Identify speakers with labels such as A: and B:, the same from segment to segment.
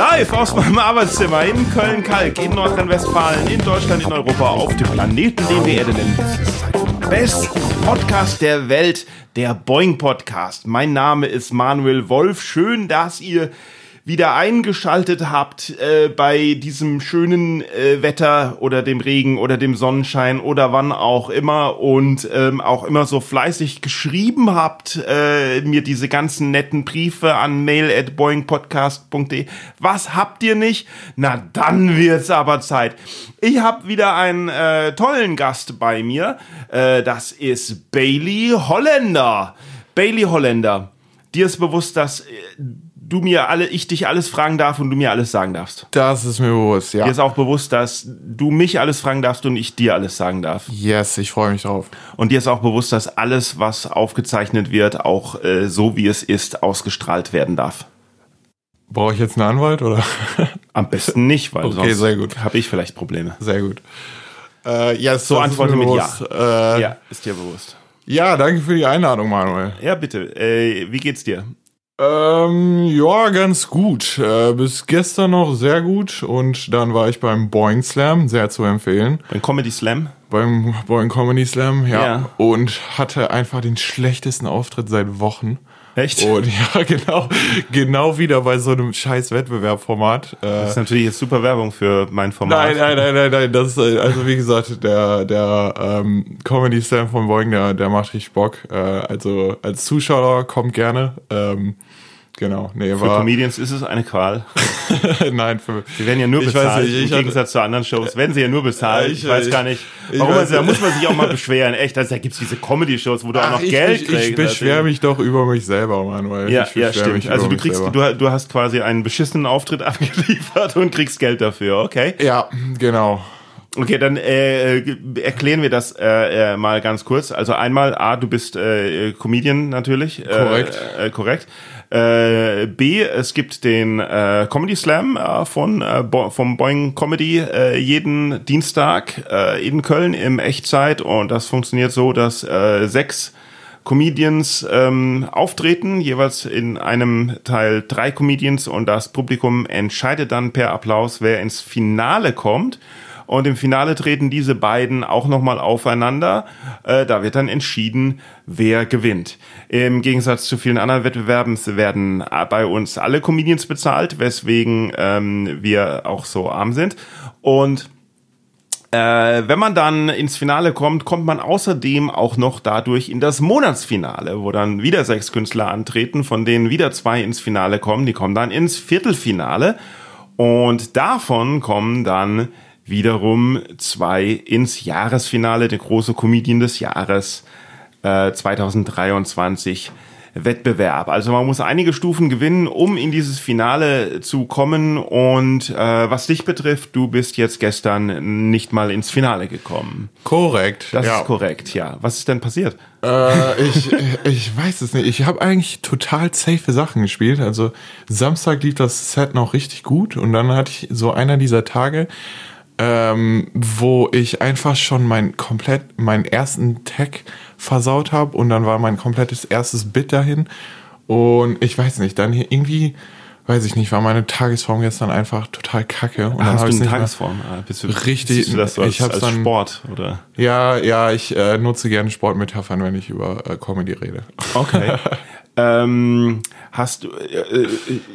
A: Live aus meinem Arbeitszimmer in Köln-Kalk, in Nordrhein-Westfalen, in Deutschland, in Europa, auf dem Planeten, den wir Erde nennen. Das ist der beste Podcast der Welt, der Boing Podcast. Mein Name ist Manuel Wolf. Schön, dass ihr wieder eingeschaltet habt äh, bei diesem schönen äh, Wetter oder dem Regen oder dem Sonnenschein oder wann auch immer und ähm, auch immer so fleißig geschrieben habt, äh, mir diese ganzen netten Briefe an mail at boingpodcast.de. Was habt ihr nicht? Na, dann wird's aber Zeit. Ich habe wieder einen äh, tollen Gast bei mir. Äh, das ist Bailey Holländer. Bailey Holländer. Dir ist bewusst, dass äh, du mir alle, ich dich alles fragen darf und du mir alles sagen darfst.
B: Das ist mir bewusst, ja.
A: Dir ist auch bewusst, dass du mich alles fragen darfst und ich dir alles sagen darf.
B: Yes, ich freue mich drauf.
A: Und dir ist auch bewusst, dass alles, was aufgezeichnet wird, auch äh, so wie es ist, ausgestrahlt werden darf.
B: Brauche ich jetzt einen Anwalt oder?
A: Am besten nicht, weil
B: okay, sehr gut.
A: habe ich vielleicht Probleme.
B: Sehr gut. Äh, yes,
A: so antworte mit
B: bewusst.
A: Ja.
B: Äh,
A: ja, ist dir bewusst.
B: Ja, danke für die Einladung, Manuel.
A: Ja, bitte. Äh, wie geht's dir?
B: Ähm, ja, ganz gut. Äh, bis gestern noch sehr gut und dann war ich beim Boing Slam, sehr zu empfehlen.
A: Beim Comedy Slam?
B: Beim Boing Comedy Slam, ja.
A: Ja.
B: Und hatte einfach den schlechtesten Auftritt seit Wochen.
A: Echt?
B: Und ja, genau, genau wieder bei so einem scheiß Wettbewerbformat. Äh,
A: Das ist natürlich jetzt super Werbung für mein Format.
B: Nein, nein, nein, nein, nein. Das ist, äh, also wie gesagt, der, der ähm, Comedy Slam von Boing, der, der macht richtig Bock. Äh, also als Zuschauer kommt gerne. Ähm, genau. Nee,
A: Für
B: war.
A: Comedians ist es eine Qual.
B: nein, für.
A: Sie werden ja nur
B: Ich
A: bezahlt.
B: nicht, ich
A: Im
B: hatte-
A: Gegensatz zu anderen Shows werden sie ja nur bezahlt.
B: Ja,
A: ich,
B: ich-
A: weiß gar nicht,
B: ich
A: warum.
B: weiß
A: Also, da muss man sich auch mal beschweren. Echt, also, da gibt's diese Comedy-Shows, wo du auch noch
B: ich,
A: Geld
B: ich,
A: kriegst.
B: ich beschwere mich doch über mich selber, Manuel.
A: Ja,
B: ich
A: ja, stimmt. Also du kriegst, du, du hast quasi einen beschissenen Auftritt abgeliefert und kriegst Geld dafür, okay?
B: Ja, genau.
A: Okay, dann äh, äh, erklären wir das äh, äh, mal ganz kurz. Also einmal, A, du bist äh, Comedian natürlich.
B: Korrekt.
A: Äh, äh, korrekt. Äh, B, es gibt den äh, Comedy Slam äh, von äh, Bo vom Boing Comedy äh, jeden Dienstag äh, in Köln im Echtzeit und das funktioniert so, dass äh, sechs Comedians ähm, auftreten, jeweils in einem Teil drei Comedians und das Publikum entscheidet dann per Applaus, wer ins Finale kommt. Und im Finale treten diese beiden auch nochmal aufeinander. Äh, da wird dann entschieden, wer gewinnt. Im Gegensatz zu vielen anderen Wettbewerben werden bei uns alle Comedians bezahlt, weswegen ähm, wir auch so arm sind. Und äh, wenn man dann ins Finale kommt, kommt man außerdem auch noch dadurch in das Monatsfinale, wo dann wieder sechs Künstler antreten, von denen wieder zwei ins Finale kommen. Die kommen dann ins Viertelfinale und davon kommen dann wiederum zwei ins Jahresfinale, der große Comedian des Jahres äh, 2023 Wettbewerb. Also man muss einige Stufen gewinnen, um in dieses Finale zu kommen. Und äh, was dich betrifft, du bist jetzt gestern nicht mal ins Finale gekommen.
B: Korrekt.
A: Das
B: ja.
A: ist korrekt, ja. Was ist denn passiert?
B: Äh, ich, ich weiß es nicht. Ich habe eigentlich total safe Sachen gespielt. Also Samstag lief das Set noch richtig gut und dann hatte ich so einer dieser Tage, ähm, wo ich einfach schon mein komplett meinen ersten Tag versaut habe und dann war mein komplettes erstes Bit dahin und ich weiß nicht, dann hier irgendwie weiß ich nicht, war meine Tagesform gestern einfach total kacke und dann
A: Hast du eine Tagesform? Ah, Bist du,
B: Richtig,
A: du das so als,
B: ich hab's
A: als
B: dann-
A: Sport, oder?
B: Ja, ja, ich äh, nutze gerne Sportmetaphern, wenn ich über äh, Comedy rede.
A: Okay. ähm, hast du, äh,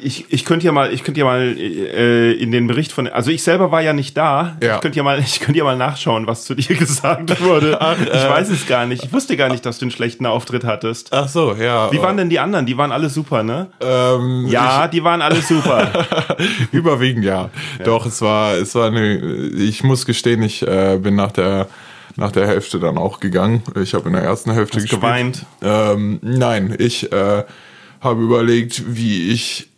A: ich, ich könnte ja mal, ich könnte ja mal äh, in den Bericht von, also ich selber war ja nicht da.
B: Ja.
A: Ich könnte ja mal, ich könnte ja mal nachschauen, was zu dir gesagt wurde. ich
B: äh.
A: weiß es gar nicht. Ich wusste gar nicht, dass du einen schlechten Auftritt hattest.
B: Ach so, ja.
A: Wie waren denn die anderen? Die waren alle super, ne?
B: ähm,
A: Ja, die waren alle super.
B: ich, überwiegend ja. Doch, es war, es war eine, ich muss gestehen, ich äh, bin nach der nach der Hälfte dann auch gegangen. Ich habe in der ersten Hälfte
A: Hast
B: gespielt.
A: geweint?
B: Ähm, nein, ich äh, habe überlegt, wie ich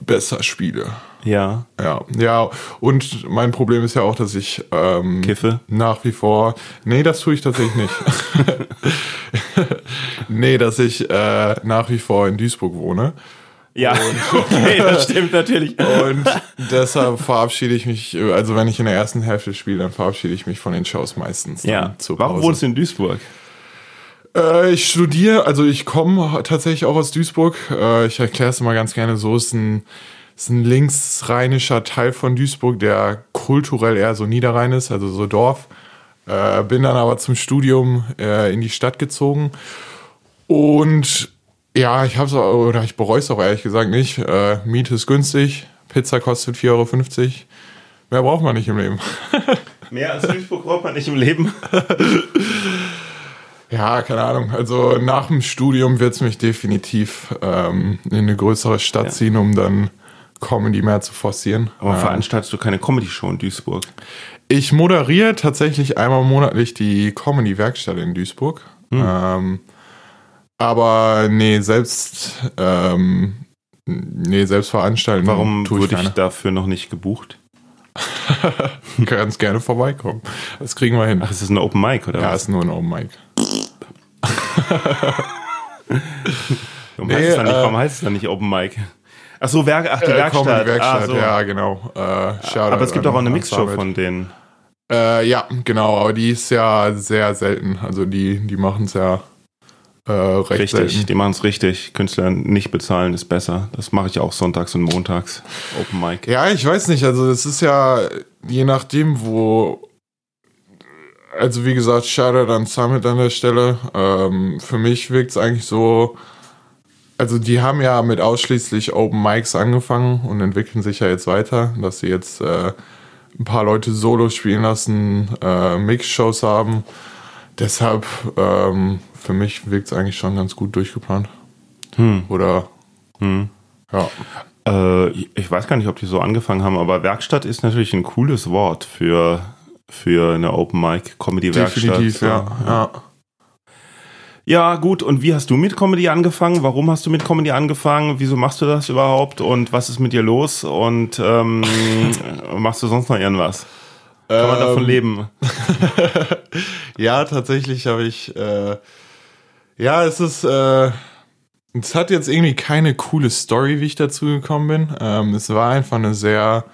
B: besser spiele.
A: Ja.
B: Ja, ja, und mein Problem ist ja auch, dass ich ähm,
A: Kiffe?
B: nach wie vor. Nee, das tue ich tatsächlich nicht. nee, dass ich äh, nach wie vor in Duisburg wohne.
A: Ja, okay, das stimmt natürlich.
B: Und deshalb verabschiede ich mich, also wenn ich in der ersten Hälfte spiele, dann verabschiede ich mich von den Shows meistens.
A: Ja.
B: zur
A: Warum wohnst du in Duisburg?
B: Äh, ich studiere, also ich komme tatsächlich auch aus Duisburg. Äh, ich erkläre es mal ganz gerne so, es ist ein ist ein linksrheinischer Teil von Duisburg, der kulturell eher so niederrhein ist, also so Dorf. Äh, bin dann aber zum Studium äh, in die Stadt gezogen. Und ja, ich hab's auch, oder ich bereue es auch ehrlich gesagt nicht. Äh, Miete ist günstig, Pizza kostet 4,50 Euro. Mehr braucht man nicht im Leben.
A: Mehr als Duisburg braucht man nicht im Leben.
B: Ja, keine Ahnung. Also nach dem Studium wird es mich definitiv ähm, in eine größere Stadt ja. ziehen, um dann Comedy mehr zu forcieren.
A: Aber ähm, veranstaltest du keine Comedy-Show in Duisburg?
B: Ich moderiere tatsächlich einmal monatlich die Comedy-Werkstatt in Duisburg. Hm. Ähm, aber nee, selbst ähm, nee, selbst veranstalten.
A: Warum wurde ich dafür noch nicht gebucht?
B: Ganz gerne vorbeikommen. Das kriegen wir hin.
A: Ach, ist das ein Open Mic oder
B: ja,
A: was?
B: Ja, ist nur ein Open Mic.
A: warum, nee, heißt es dann nicht, warum äh, heißt es dann nicht Open Mic? Ach so, Werk, ach, die äh, Werkstatt.
B: Die Werkstatt, ah, so. ja, genau. Äh,
A: aber es gibt auch eine Mixshow von denen.
B: Äh, ja, genau, aber die ist ja sehr selten. Also die, die machen es ja äh,
A: Richtig,
B: selten.
A: die machen es richtig. Künstler nicht bezahlen ist besser. Das mache ich auch sonntags und montags. Open Mic.
B: Ja, ich weiß nicht. Also es ist ja je nachdem, wo also wie gesagt, Shoutout an Summit an der Stelle. Ähm, für mich wirkt es eigentlich so, also die haben ja mit ausschließlich Open Mics angefangen und entwickeln sich ja jetzt weiter, dass sie jetzt äh, ein paar Leute solo spielen lassen, äh, Mix-Shows haben. Deshalb, ähm, für mich wirkt es eigentlich schon ganz gut durchgeplant. Hm. Oder, hm.
A: ja. Äh, ich weiß gar nicht, ob die so angefangen haben, aber Werkstatt ist natürlich ein cooles Wort für für eine Open Mic Comedy Werkstatt.
B: Definitiv, ja. ja.
A: Ja, gut. Und wie hast du mit Comedy angefangen? Warum hast du mit Comedy angefangen? Wieso machst du das überhaupt? Und was ist mit dir los? Und ähm, machst du sonst noch irgendwas? Kann man davon ähm, leben?
B: ja, tatsächlich habe ich. Äh, ja, es ist. Äh, es hat jetzt irgendwie keine coole Story, wie ich dazu gekommen bin. Ähm, es war einfach eine sehr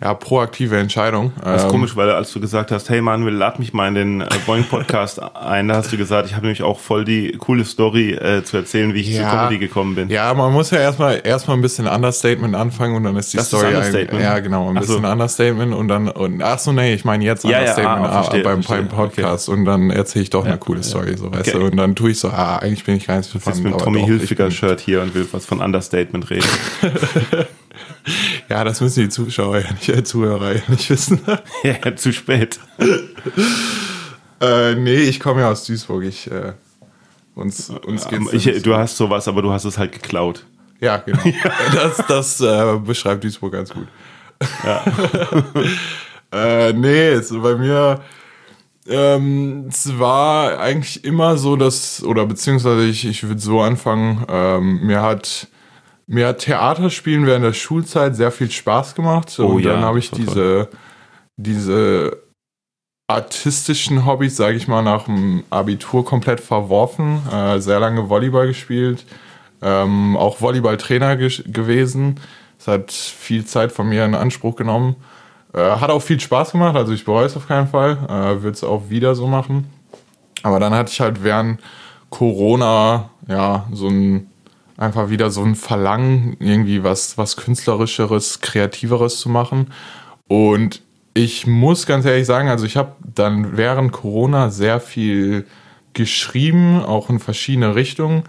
B: ja, proaktive Entscheidung.
A: Das ist ähm, komisch, weil als du gesagt hast, hey Manuel, lad mich mal in den äh, Boeing Podcast ein, da hast du gesagt, ich habe nämlich auch voll die coole Story äh, zu erzählen, wie ich ja, zur Comedy gekommen bin.
B: Ja, man muss ja erstmal erstmal ein bisschen Understatement anfangen und dann ist die
A: das
B: Story
A: ist Understatement.
B: ja genau, ein bisschen so. Understatement und dann und ach so nee, ich meine jetzt Understatement
A: ja, ja, ah, verstehe,
B: beim,
A: verstehe.
B: beim Podcast okay. und dann erzähle ich doch eine coole Story, so weißt okay. du, und dann tue ich so, ah, eigentlich bin ich gar nicht so
A: von mit Tommy Hilfiger Shirt hier und will was von Understatement reden.
B: ja, das müssen die Zuschauer ja nicht, äh, Zuhörer ja nicht wissen.
A: ja, zu spät.
B: äh, nee, ich komme ja aus Duisburg. Ich, äh, uns, uns
A: geht's ich, Du hast sowas, aber du hast es halt geklaut.
B: Ja, genau. das das äh, beschreibt Duisburg ganz gut. Ja. äh, nee, es, bei mir ähm, es war eigentlich immer so, dass, oder beziehungsweise ich, ich würde so anfangen, ähm, mir hat mir hat Theaterspielen während der Schulzeit sehr viel Spaß gemacht. Oh, und ja, dann habe ich diese, diese artistischen Hobbys, sage ich mal, nach dem Abitur komplett verworfen. Äh, sehr lange Volleyball gespielt, ähm, auch Volleyballtrainer ge gewesen. Das hat viel Zeit von mir in Anspruch genommen. Äh, hat auch viel Spaß gemacht, also ich bereue es auf keinen Fall. Äh, Würde es auch wieder so machen. Aber dann hatte ich halt während Corona ja so ein einfach wieder so ein Verlangen, irgendwie was, was künstlerischeres, kreativeres zu machen. Und ich muss ganz ehrlich sagen, also ich habe dann während Corona sehr viel geschrieben, auch in verschiedene Richtungen,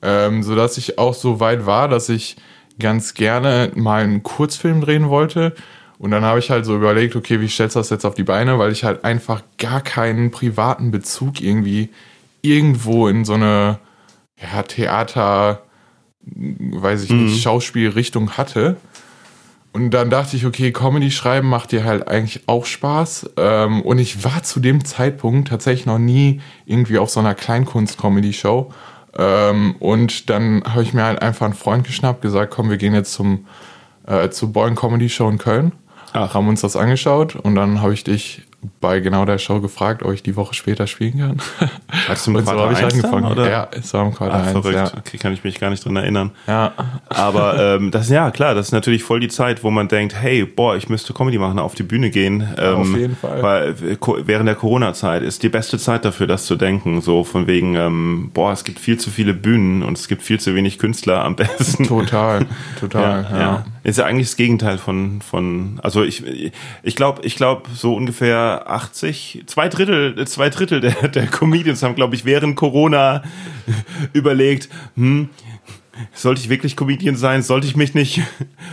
B: ähm, sodass ich auch so weit war, dass ich ganz gerne mal einen Kurzfilm drehen wollte. Und dann habe ich halt so überlegt, okay, wie stellst du das jetzt auf die Beine, weil ich halt einfach gar keinen privaten Bezug irgendwie irgendwo in so eine ja, Theater, weiß ich nicht, mhm. Schauspielrichtung hatte. Und dann dachte ich, okay, Comedy schreiben macht dir halt eigentlich auch Spaß. Ähm, und ich war zu dem Zeitpunkt tatsächlich noch nie irgendwie auf so einer Kleinkunst-Comedy-Show. Ähm, und dann habe ich mir halt einfach einen Freund geschnappt, gesagt, komm, wir gehen jetzt zum äh, zur Boing Comedy Show in Köln. Ach. Haben uns das angeschaut und dann habe ich dich bei genau der Show gefragt, ob ich die Woche später spielen kann.
A: Hast du mit so habe ich angefangen. Dann,
B: oder? Ja, es war im Quartal Ach, 1,
A: verrückt. Ja. Okay, kann ich mich gar nicht dran erinnern. Ja. Aber ähm, das ja klar, das ist natürlich voll die Zeit, wo man denkt, hey, boah, ich müsste Comedy machen, auf die Bühne gehen.
B: Ähm, auf jeden Fall.
A: Weil während der Corona-Zeit ist die beste Zeit dafür, das zu denken. So von wegen, ähm, boah, es gibt viel zu viele Bühnen und es gibt viel zu wenig Künstler am besten.
B: Total, total. ja. ja. ja.
A: Ist ja eigentlich das Gegenteil von, von also ich, ich glaube, ich glaube, so ungefähr 80, zwei Drittel, zwei Drittel der, der Comedians haben, glaube ich, während Corona überlegt, hm, sollte ich wirklich Comedian sein? Sollte ich mich nicht,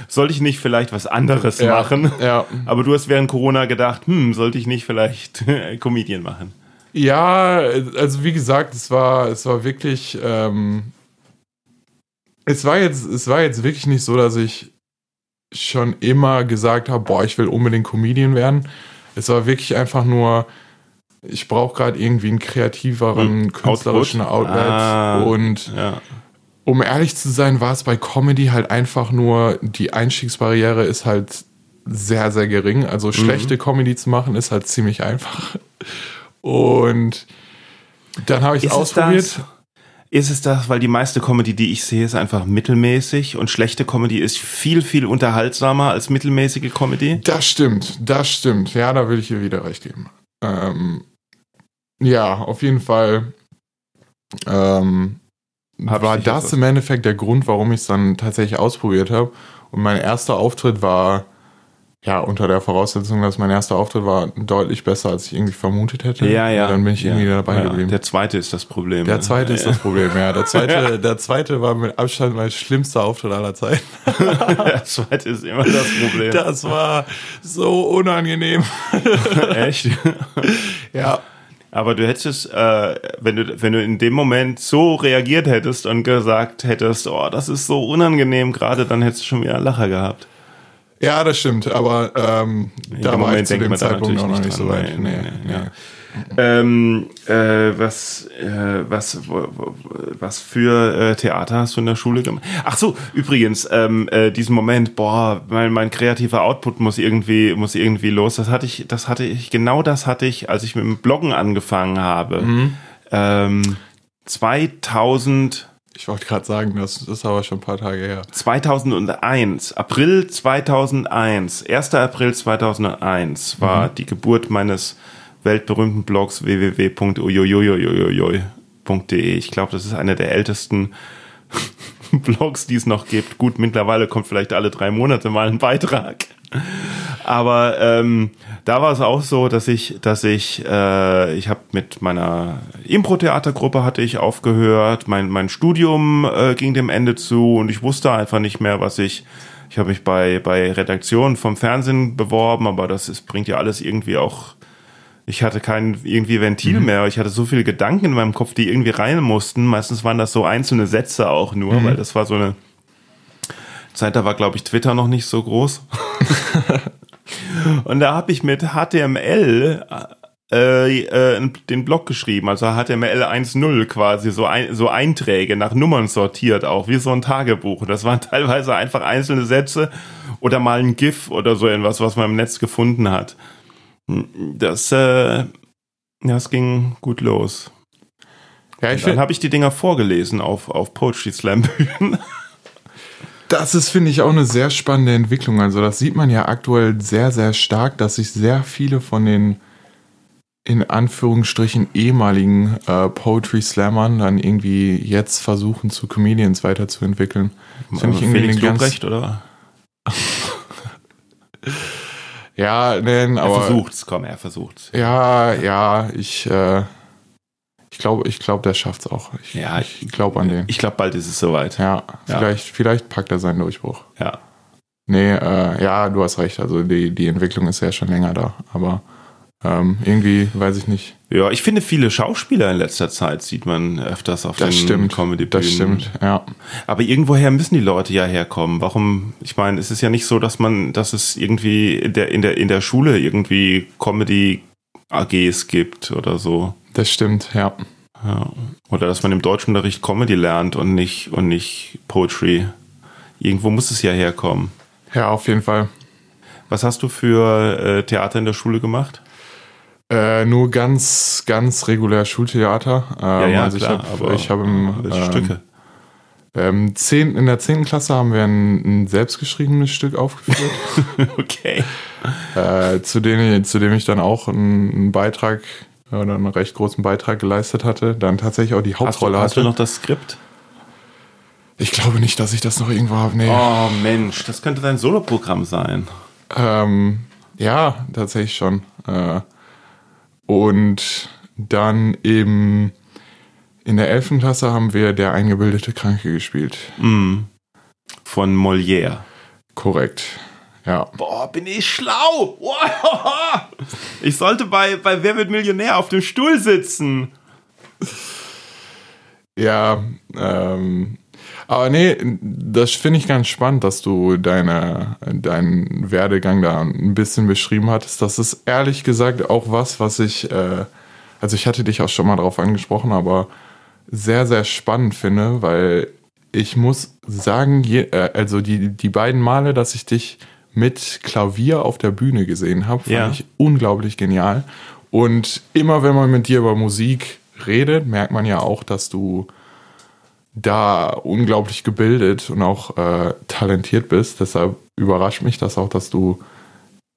A: sollte ich nicht vielleicht was anderes
B: Ja,
A: machen?
B: ja.
A: Aber du hast während Corona gedacht, hm, sollte ich nicht vielleicht Comedian machen?
B: Ja, also wie gesagt, es war, es war wirklich, ähm, es war jetzt, es war jetzt wirklich nicht so, dass ich schon immer gesagt habe, boah, ich will unbedingt Comedian werden. Es war wirklich einfach nur, ich brauche gerade irgendwie einen kreativeren,
A: Hm,
B: künstlerischen
A: Output?
B: Outlet.
A: Ah.
B: Und
A: Ja.
B: um ehrlich zu sein, war es bei Comedy halt einfach nur, die Einstiegsbarriere ist halt sehr, sehr gering.
A: Mhm.
B: Also schlechte Comedy zu machen ist halt ziemlich einfach. Und dann habe ich es ausprobiert.
A: das? Ist es das, weil die meiste Comedy, die ich sehe, ist einfach mittelmäßig und schlechte Comedy ist viel, viel unterhaltsamer als mittelmäßige Comedy?
B: Das stimmt, das stimmt. Ja, da will ich ihr wieder recht geben. Ähm, ja, auf jeden Fall ähm, war das im Endeffekt der Grund, warum ich es dann tatsächlich ausprobiert habe. Und mein erster Auftritt war, ja, unter der Voraussetzung, dass mein erster Auftritt war deutlich besser, als ich irgendwie vermutet hätte.
A: Ja, ja.
B: Und dann bin ich
A: ja.
B: irgendwie dabei
A: ja.
B: geblieben.
A: Der zweite ist das Problem.
B: Der
A: ne?
B: zweite ist
A: ja.
B: das Problem, ja. Der zweite, der zweite war mit Abstand mein schlimmster Auftritt aller Zeiten.
A: Der zweite ist immer das Problem.
B: Das war so unangenehm.
A: Echt?
B: Ja.
A: Aber du hättest, äh, wenn du, wenn du in dem Moment so reagiert hättest und gesagt hättest, oh, das ist so unangenehm gerade, dann hättest du schon wieder einen Lacher gehabt.
B: Ja, das stimmt, aber ähm, da war
A: Moment
B: ich zu dem Zeitpunkt auch noch
A: nicht
B: so weit.
A: Nee,
B: Nee,
A: nee, ja. Ähm, äh, was, äh, was, wo- wo- was für äh, Theater hast du in der Schule gemacht? Ach so, übrigens, ähm, äh, diesen Moment, boah, mein, mein kreativer Output muss irgendwie, muss irgendwie los. Das hatte ich, das hatte ich, genau das hatte ich, als ich mit dem Bloggen angefangen habe. Ähm, 2000,
B: Ich wollte gerade sagen, das ist aber schon ein paar Tage her.
A: 2001, April 2001, 1. April 2001 war die Geburt meines weltberühmten Blogs www.uiuiuiuiui.de. Ich glaube, das ist einer der ältesten Blogs, die es noch gibt. Gut, mittlerweile kommt vielleicht alle drei Monate mal ein Beitrag. Aber ähm, da war es auch so, dass ich, dass ich, äh, ich habe mit meiner Impro-Theatergruppe hatte ich aufgehört, mein mein Studium äh, ging dem Ende zu und ich wusste einfach nicht mehr, was ich. Ich habe mich bei bei Redaktionen vom Fernsehen beworben, aber das ist, bringt ja alles irgendwie auch. Ich hatte kein irgendwie Ventil mehr. Ich hatte so viele Gedanken in meinem Kopf, die irgendwie rein mussten. Meistens waren das so einzelne Sätze auch nur, weil das war so eine Zeit, da war, glaube ich, Twitter noch nicht so groß. Und da habe ich mit HTML äh, äh, den Blog geschrieben, also HTML 1.0 quasi, so, ein, so Einträge nach Nummern sortiert auch, wie so ein Tagebuch. Das waren teilweise einfach einzelne Sätze oder mal ein GIF oder so irgendwas, was man im Netz gefunden hat. Das, äh, das ging gut los.
B: Ja,
A: Dann habe ich die Dinger vorgelesen auf, auf Poetry Slam Bühnen.
B: Das ist, finde ich, auch eine sehr spannende Entwicklung. Also, das sieht man ja aktuell sehr, sehr stark, dass sich sehr viele von den in Anführungsstrichen ehemaligen äh, Poetry Slammern dann irgendwie jetzt versuchen, zu Comedians weiterzuentwickeln. Das finde ich irgendwie
A: Felix
B: eine ganz,
A: Lobrecht, oder?
B: Ja, nein,
A: Er
B: aber
A: versucht's, komm, er versucht's.
B: ja, ja, ich, äh, ich glaube, ich glaube, der schafft's auch. Ich,
A: Ja,
B: ich glaube an den.
A: Ich glaube, bald ist es soweit.
B: Ja,
A: Ja.
B: vielleicht, vielleicht packt er seinen Durchbruch.
A: Ja.
B: Nee, äh, ja, du hast recht. Also die, die Entwicklung ist ja schon länger da. Aber ähm, irgendwie, weiß ich nicht.
A: Ja, ich finde, viele Schauspieler in letzter Zeit sieht man öfters auf
B: Das
A: den
B: stimmt.
A: Comedy-Bühnen.
B: Das stimmt, ja.
A: Aber irgendwoher müssen die Leute ja herkommen. Warum? Ich meine, es ist ja nicht so, dass man, dass es irgendwie in der, in der, in der Schule irgendwie Comedy-AGs gibt oder so.
B: Das stimmt, ja.
A: Ja. Oder dass man im Deutschunterricht Comedy lernt und nicht, und nicht Poetry. Irgendwo muss es ja herkommen.
B: Ja, auf jeden Fall.
A: Was hast du für äh, Theater in der Schule gemacht?
B: Äh, nur ganz, ganz regulär Schultheater. Ähm, also ich habe ich hab im
A: welche
B: ähm,
A: Stücke?
B: Ähm, zehn, in der 10. Klasse haben wir ein, ein selbstgeschriebenes Stück aufgeführt,
A: Okay.
B: äh, zu, dem, zu dem ich dann auch einen, einen Beitrag oder einen recht großen Beitrag geleistet hatte. Dann tatsächlich auch die
A: Hast du,
B: Hauptrolle
A: hast du
B: hatte.
A: noch das Skript?
B: Ich glaube nicht, dass ich das noch irgendwo habe. Nee.
A: Oh Mensch, das könnte dein Soloprogramm sein.
B: Ähm, ja, tatsächlich schon. Äh, und dann im, in der 11. Klasse haben wir Der eingebildete Kranke gespielt.
A: Von Molière.
B: Korrekt. Ja.
A: Boah, bin ich schlau. Ich sollte bei, bei Wer wird Millionär auf dem Stuhl sitzen.
B: Ja, ähm, aber nee, das finde ich ganz spannend, dass du deine, deinen Werdegang da ein bisschen beschrieben hattest. Das ist ehrlich gesagt auch was, was ich, äh, also ich hatte dich auch schon mal drauf angesprochen, aber sehr, sehr spannend finde, weil ich muss sagen, je, äh, also die, die beiden Male, dass ich dich mit Klavier auf der Bühne gesehen habe, fand
A: Ja.
B: ich unglaublich genial. Und immer wenn man mit dir über Musik redet, merkt man ja auch, dass du da unglaublich gebildet und auch äh, talentiert bist. Deshalb überrascht mich das auch, dass du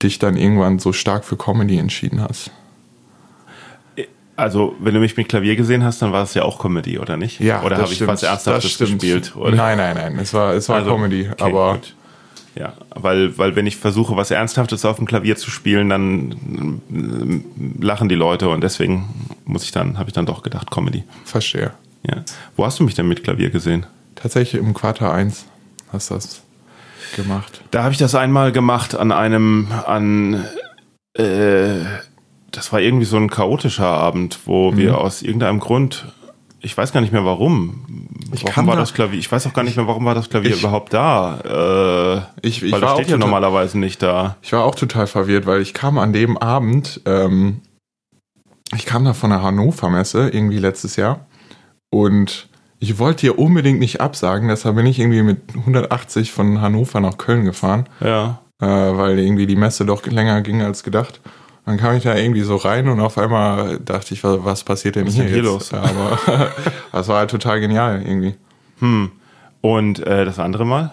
B: dich dann irgendwann so stark für Comedy entschieden hast.
A: Also, wenn du mich mit Klavier gesehen hast, dann war es ja auch Comedy, oder nicht?
B: Ja,
A: oder habe ich was Ernsthaftes gespielt? Oder?
B: Nein, nein, nein. Es war, es war
A: Also,
B: Comedy.
A: okay,
B: aber
A: gut. Ja, weil, weil wenn ich versuche, was Ernsthaftes auf dem Klavier zu spielen, dann äh, lachen die Leute und deswegen muss ich dann, habe ich dann doch gedacht, Comedy.
B: verstehe.
A: Ja. Wo hast du mich denn mit Klavier gesehen?
B: Tatsächlich im Quartal 1 hast du das gemacht.
A: Da habe ich das einmal gemacht an einem, an, äh, das war irgendwie so ein chaotischer Abend, wo wir aus irgendeinem Grund, ich weiß gar nicht mehr warum,
B: Ich
A: warum war
B: da-
A: das Klavier, ich weiß auch gar nicht mehr, warum war das Klavier
B: Ich-
A: überhaupt da, äh,
B: Ich, ich,
A: weil
B: war
A: das
B: auch
A: steht ja
B: total,
A: normalerweise nicht da.
B: ich war auch total verwirrt, weil ich kam an dem Abend, ähm, ich kam da von der Hannover Messe irgendwie letztes Jahr und ich wollte hier unbedingt nicht absagen, deshalb bin ich irgendwie mit 180 von Hannover nach Köln gefahren.
A: Ja.
B: äh, weil irgendwie die Messe doch länger ging als gedacht. Dann kam ich da irgendwie so rein und auf einmal dachte ich, was, passiert denn hier,
A: hier
B: jetzt?
A: los?
B: Ja, aber das war halt total genial irgendwie.
A: Und äh, das andere Mal?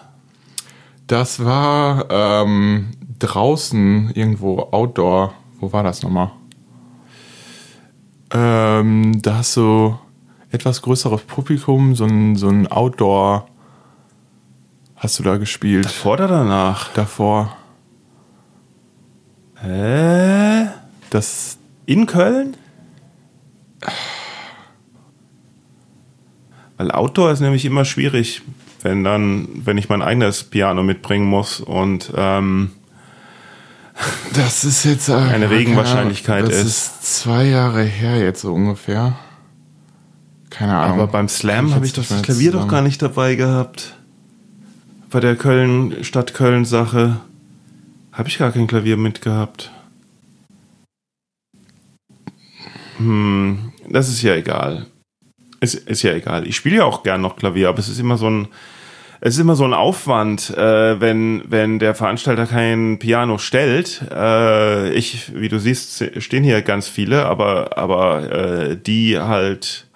B: Das war ähm, draußen irgendwo Outdoor. Wo war das nochmal? Ähm, da hast du etwas größeres Publikum, so ein, so ein Outdoor hast du da gespielt.
A: Vor oder danach?
B: Davor.
A: Hä?
B: Das,
A: In Köln? Weil Outdoor ist nämlich immer schwierig, wenn dann, wenn ich mein eigenes Piano mitbringen muss und ähm,
B: Das ist jetzt äh,
A: Eine Regenwahrscheinlichkeit
B: das
A: ist.
B: ist zwei Jahre her jetzt so ungefähr. Keine Ahnung.
A: aber beim Slam habe ich das
B: nicht mehr
A: Klavier doch
B: zusammen.
A: gar nicht dabei gehabt. Bei der Köln, Stadt Köln Sache habe ich gar kein Klavier mitgehabt. Hm, das ist ja egal. Ist, ist ja egal. Ich spiele ja auch gern noch Klavier, aber es ist immer so ein, es ist immer so ein Aufwand, äh, wenn, wenn der Veranstalter kein Piano stellt. Äh, ich, wie du siehst, stehen hier ganz viele, aber, aber äh, die halt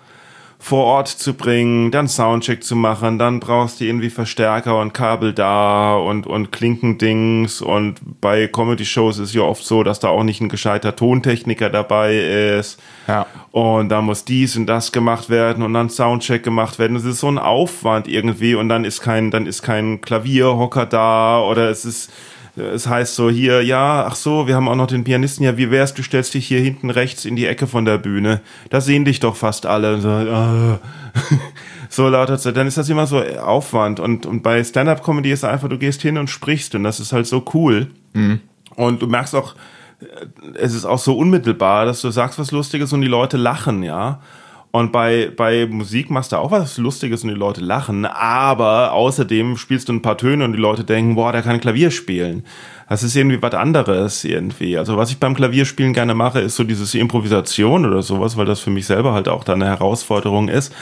A: vor Ort zu bringen, dann Soundcheck zu machen, dann brauchst du irgendwie Verstärker und Kabel da und, und Klinkendings und bei Comedy-Shows ist ja oft so, dass da auch nicht ein gescheiter Tontechniker dabei ist.
B: Ja.
A: Und da muss dies und das gemacht werden und dann Soundcheck gemacht werden. Das ist so ein Aufwand irgendwie und dann ist kein, dann ist kein Klavierhocker da oder es ist, es heißt so hier, ja, ach so, wir haben auch noch den Pianisten, ja, wie wär's, du stellst dich hier hinten rechts in die Ecke von der Bühne. Da sehen dich doch fast alle. So, ah. so lauter Zeit. Dann ist das immer so Aufwand. Und, und bei Stand-Up-Comedy ist einfach, du gehst hin und sprichst und das ist halt so cool. Und du merkst auch, es ist auch so unmittelbar, dass du sagst was Lustiges und die Leute lachen, ja. Und bei, bei Musik machst du auch was Lustiges und die Leute lachen, aber außerdem spielst du ein paar Töne und die Leute denken, boah, der kann Klavier spielen. Das ist irgendwie was anderes irgendwie. Also was ich beim Klavierspielen gerne mache, ist so dieses Improvisation oder sowas, weil das für mich selber halt auch dann eine Herausforderung ist.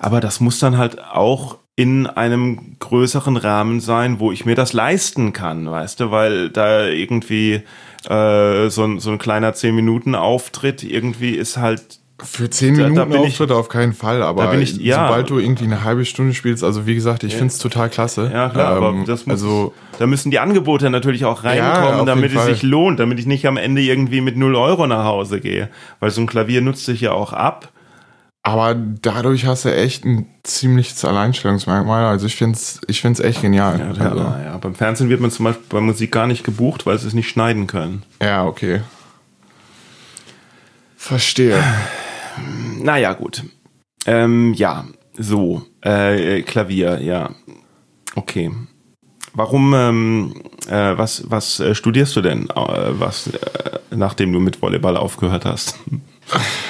A: Aber das muss dann halt auch in einem größeren Rahmen sein, wo ich mir das leisten kann, weißt du, weil da irgendwie äh, so, ein, so ein kleiner 10-Minuten-Auftritt irgendwie ist halt
B: Für zehn
A: Da- da
B: Minuten
A: bin ich-
B: Auftritt auf keinen Fall, aber
A: Da bin ich- ja.
B: sobald du irgendwie eine halbe Stunde spielst, also wie gesagt, ich find's total klasse.
A: Ja, klar,
B: Ähm,
A: aber das muss,
B: also
A: da müssen die Angebote natürlich auch
B: Ja,
A: reinkommen,
B: auf
A: damit es
B: Fall.
A: sich lohnt, damit ich nicht am Ende irgendwie mit 0 Euro nach Hause gehe. Weil so ein Klavier nutzt sich ja auch ab.
B: Aber dadurch hast du echt ein ziemliches Alleinstellungsmerkmal. Also ich finde es ich find's echt genial.
A: Ja,
B: also,
A: ja, ja. Beim Fernsehen wird man zum Beispiel bei Musik gar nicht gebucht, weil sie es nicht schneiden können.
B: ja, okay. Verstehe.
A: Naja, gut. Ähm, ja, so. Äh, Klavier, ja. Okay. Warum, ähm, äh, was, was äh, studierst du denn, äh, was, äh, nachdem du mit Volleyball aufgehört hast?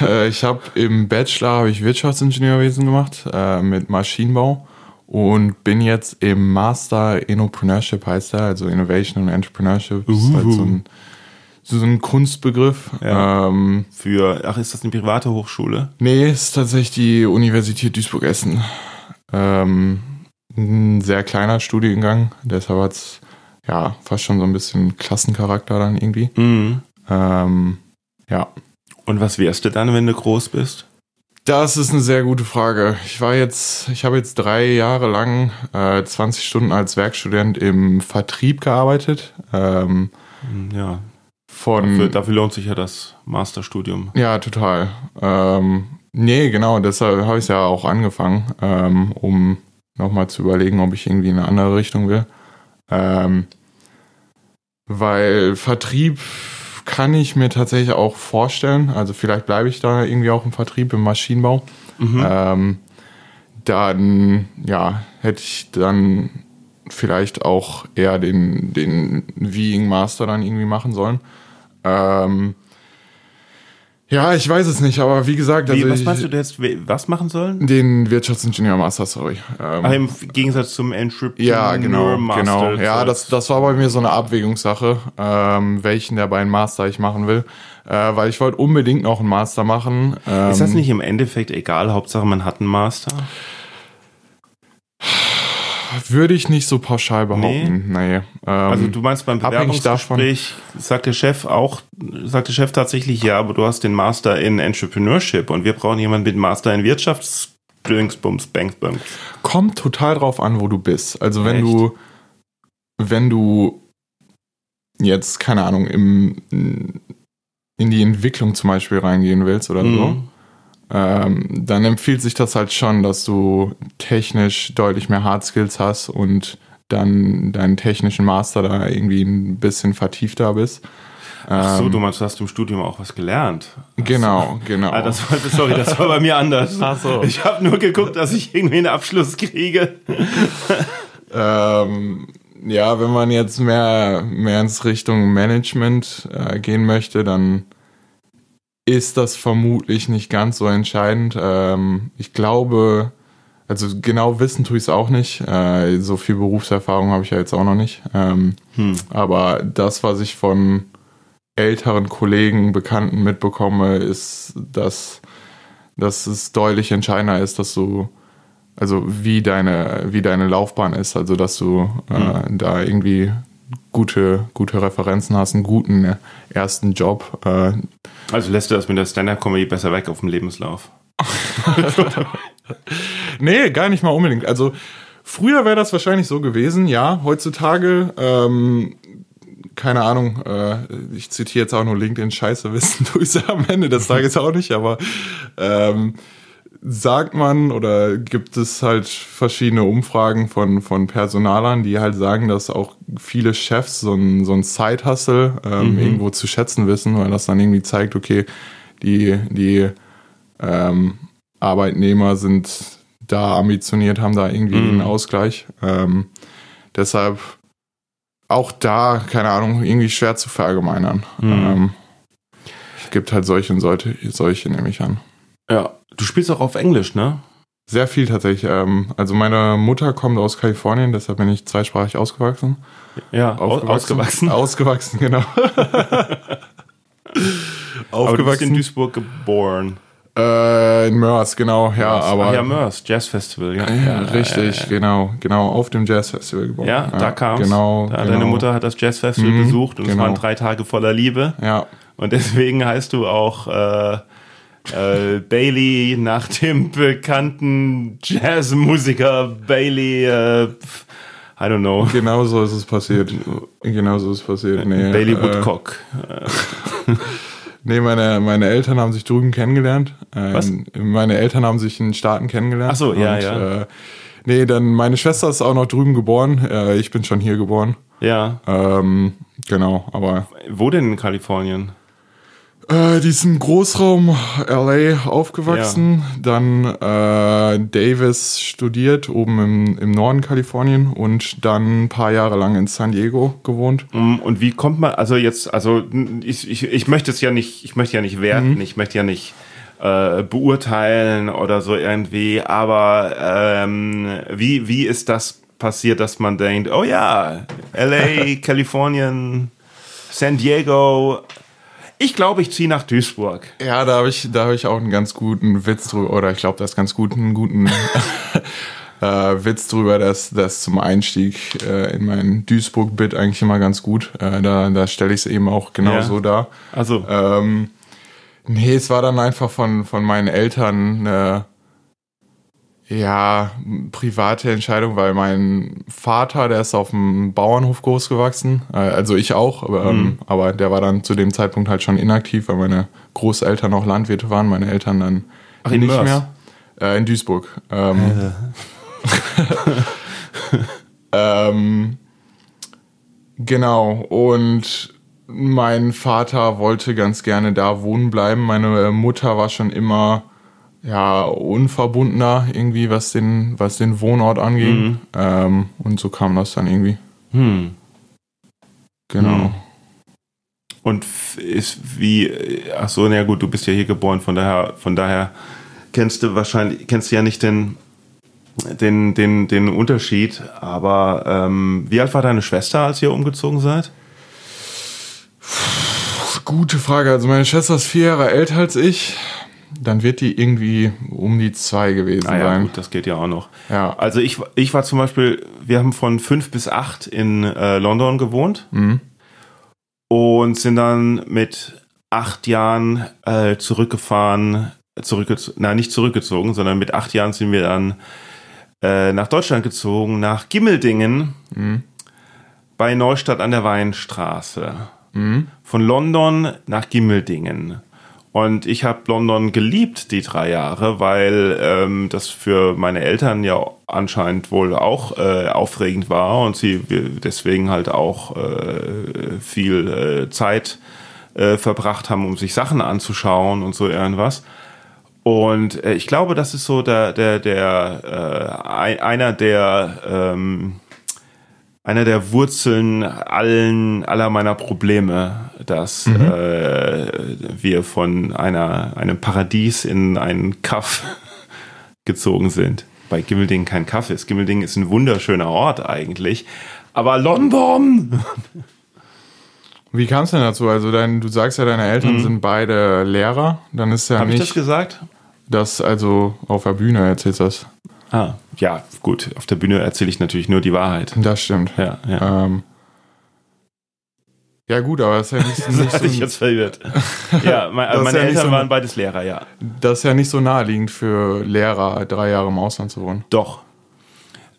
B: Äh, ich habe im Bachelor habe ich Wirtschaftsingenieurwesen gemacht äh, mit Maschinenbau und bin jetzt im Master Innopreneurship heißt er, also Innovation und Entrepreneurship. Das ist halt so ein, so ein Kunstbegriff.
A: Ja.
B: Ähm,
A: Für, ach, ist das eine private Hochschule?
B: nee, ist tatsächlich die Universität Duisburg-Essen. Ähm, ein sehr kleiner Studiengang, deshalb hat es ja fast schon so ein bisschen Klassencharakter dann irgendwie.
A: Mhm.
B: Ähm, ja.
A: Und was wärst du dann, wenn du groß bist?
B: Das ist eine sehr gute Frage. Ich war jetzt, ich habe jetzt drei Jahre lang äh, 20 Stunden als Werkstudent im Vertrieb gearbeitet. Ähm,
A: Ja,
B: von
A: dafür, dafür lohnt sich ja das Masterstudium.
B: ja total. Ähm, nee, genau. Deshalb habe ich es ja auch angefangen, ähm, um nochmal zu überlegen, ob ich irgendwie in eine andere Richtung will. Ähm, weil Vertrieb kann ich mir tatsächlich auch vorstellen. Also vielleicht bleibe ich da irgendwie auch im Vertrieb, im Maschinenbau. Ähm, dann, ja, hätte ich dann vielleicht auch eher den, den Viing Master dann irgendwie machen sollen. Ähm, ja, ich weiß es nicht, aber wie gesagt,
A: Wie,
B: also
A: was
B: ich,
A: meinst du du jetzt, was machen sollen?
B: den Wirtschaftsingenieur Master, sorry. Ähm,
A: Ach, Im Gegensatz zum Entrepreneur
B: ja, genau,
A: Master.
B: genau. Ja, das, das war bei mir so eine Abwägungssache, ähm, welchen der beiden Master ich machen will. Äh, weil ich wollte unbedingt noch einen Master machen. Ähm,
A: Ist das nicht im Endeffekt egal? Hauptsache, man hat einen Master?
B: Würde ich nicht so pauschal behaupten. Nee. Ähm,
A: Also du meinst beim Bewerbungsgespräch sagt der Chef auch, sagt der Chef tatsächlich, ja, aber du hast den Master in Entrepreneurship und wir brauchen jemanden mit Master in Wirtschafts Dingsbums, Bangsbums.
B: kommt total drauf an, wo du bist. Also wenn
A: Echt?
B: du, wenn du jetzt, keine Ahnung, im, in die Entwicklung zum Beispiel reingehen willst oder so,
A: Mhm.
B: Ähm, dann empfiehlt sich das halt schon, dass du technisch deutlich mehr Hard Skills hast und dann deinen technischen Master da irgendwie ein bisschen vertiefter bist.
A: Ach so,
B: Ähm,
A: du meinst, du hast im Studium auch was gelernt.
B: Genau, genau.
A: Ah, das war, sorry, das war bei mir anders.
B: Ach so.
A: Ich habe nur geguckt, dass ich irgendwie einen Abschluss kriege.
B: Ähm, ja, wenn man jetzt mehr, mehr ins Richtung Management äh, gehen möchte, dann ist das vermutlich nicht ganz so entscheidend. Ähm, ich glaube, also genau wissen tue ich es auch nicht. Äh, so viel Berufserfahrung habe ich ja jetzt auch noch nicht. Ähm,
A: Hm.
B: aber das, was ich von älteren Kollegen, Bekannten mitbekomme, ist, dass, dass es deutlich entscheidender ist, dass du, also wie deine, wie deine Laufbahn ist, also dass du äh, da irgendwie gute, gute Referenzen hast, einen guten ersten Job. Äh,
A: Also lässt du das mit der Stand-Up-Comedy besser weg auf dem Lebenslauf.
B: Nee, gar nicht mal unbedingt. Also früher wäre das wahrscheinlich so gewesen, ja. Heutzutage, ähm, keine Ahnung, äh, ich zitiere jetzt auch nur LinkedIn, scheiße wissen tue ich am Ende des Tages auch nicht, aber ähm, sagt man oder gibt es halt verschiedene Umfragen von, von Personalern, die halt sagen, dass auch viele Chefs so ein, so ein Side-Hustle ähm, irgendwo zu schätzen wissen, weil das dann irgendwie zeigt, okay, die, die ähm, Arbeitnehmer sind da ambitioniert, haben da irgendwie einen Ausgleich. Ähm, deshalb auch da, keine Ahnung, irgendwie schwer zu verallgemeinern. Ähm, es gibt halt solche und solche, solche nehme ich an.
A: Ja. Du spielst auch auf Englisch, ne?
B: Sehr viel tatsächlich. Ähm, also meine Mutter kommt aus Kalifornien, deshalb bin ich zweisprachig ausgewachsen.
A: Ja, au- ausgewachsen.
B: Ausgewachsen, genau.
A: Aber du bist in
B: aufgewachsen.
A: Duisburg geboren.
B: Äh, in Mörs, genau, ja, aber.
A: Ach ja, Mörs, Jazz Festival, ja.
B: Ja, richtig, genau, genau, auf dem Jazzfestival geboren.
A: Ja, da kam's.
B: Genau,
A: da,
B: genau.
A: Deine Mutter hat das Jazzfestival
B: Mhm,
A: besucht und es
B: genau.
A: waren drei Tage voller Liebe.
B: Ja,
A: Und deswegen heißt du auch äh, äh, Bailey nach dem bekannten Jazzmusiker Bailey, äh, I don't know,
B: genau so ist es passiert. Genau so ist es passiert. Nee,
A: Bailey
B: äh,
A: Woodcock.
B: Nee, meine, meine Eltern haben sich drüben kennengelernt. Äh,
A: Was?
B: Meine Eltern haben sich in Staaten kennengelernt.
A: Ach so, ja,
B: und,
A: ja.
B: Äh, nee, dann meine Schwester ist auch noch drüben geboren. Äh, ich bin schon hier geboren.
A: Ja.
B: Ähm, genau, aber
A: Wo denn in Kalifornien?
B: Äh, die ist im Großraum LA aufgewachsen, dann äh, Davis studiert oben im, im Norden Kalifornien und dann ein paar Jahre lang in San Diego gewohnt.
A: Mm, Und wie kommt man, also jetzt, also ich, ich, ich möchte es ja nicht, ich möchte ja nicht werten, ich möchte ja nicht äh, beurteilen oder so irgendwie, aber ähm, wie, wie ist das passiert, dass man denkt, oh ja, LA, Kalifornien, San Diego, ich glaube, ich ziehe nach Duisburg.
B: Ja, da habe ich, da habe ich auch einen ganz guten Witz drüber, oder ich glaube, das ist ganz gut, einen guten äh, Witz drüber, dass das zum Einstieg äh, in mein Duisburg-Bit eigentlich immer ganz gut. Äh, da da stelle ich es eben auch genau
A: Ja.
B: so dar.
A: Also,
B: Ähm, nee, es war dann einfach von, von meinen Eltern eine ja, private Entscheidung, weil mein Vater, der ist auf dem Bauernhof groß gewachsen, äh, also ich auch, aber, ähm, aber der war dann zu dem Zeitpunkt halt schon inaktiv, weil meine Großeltern auch Landwirte waren, meine Eltern dann
A: Ach, in
B: nicht
A: Mörs?
B: mehr. Äh, in Duisburg. Ähm, ähm, genau, und mein Vater wollte ganz gerne da wohnen bleiben. Meine Mutter war schon immer ja unverbundener irgendwie, was den, was den Wohnort anging. Ähm, und so kam das dann irgendwie.
A: hm.
B: Genau.
A: Hm. Und ist wie, ach so, na gut, du bist ja hier geboren, von daher, von daher kennst du wahrscheinlich, kennst du ja nicht den, den, den, den Unterschied, aber ähm, wie alt war deine Schwester, als ihr umgezogen seid?
B: Gute Frage. Also meine Schwester ist vier Jahre älter als ich. Dann wird die irgendwie um die zwei gewesen
A: Ah ja,
B: sein.
A: gut, das geht ja auch noch.
B: Ja.
A: Also ich, ich war zum Beispiel, wir haben von fünf bis acht in äh, London gewohnt
B: Mhm.
A: und sind dann mit acht Jahren äh, zurückgefahren, zurückgezogen, nein, nicht zurückgezogen, sondern mit acht Jahren sind wir dann äh, nach Deutschland gezogen, nach Gimmeldingen
B: Mhm.
A: bei Neustadt an der Weinstraße.
B: Mhm.
A: Von London nach Gimmeldingen. Und ich habe London geliebt, die drei Jahre, weil ähm, das für meine Eltern ja anscheinend wohl auch äh, aufregend war und sie deswegen halt auch äh, viel äh, Zeit äh, verbracht haben, um sich Sachen anzuschauen und so irgendwas. Und äh, ich glaube, das ist so der, der, der äh, ein- einer der ähm, einer der Wurzeln allen aller meiner Probleme, dass äh, wir von einer einem Paradies in einen Kaff gezogen sind. Bei Gimmelding kein Kaff ist. Gimmelding ist ein wunderschöner Ort eigentlich, aber London.
B: Wie kam es denn dazu? Also dein, du sagst ja, deine Eltern sind beide Lehrer. Dann ist ja
A: Habe ich das
B: nicht
A: gesagt?
B: das, also auf der Bühne erzählst das.
A: Ah, ja, gut. Auf der Bühne erzähle ich natürlich nur die Wahrheit.
B: Das stimmt.
A: Ja, ja.
B: Ähm, ja gut, aber das ist ja nicht, nicht
A: Das hatte ich
B: so,
A: jetzt verwirrt. Ja, mein, meine
B: ja nicht
A: Eltern
B: so-
A: waren beides Lehrer, ja.
B: das ist ja nicht so naheliegend für Lehrer, drei Jahre im Ausland zu wohnen.
A: Doch.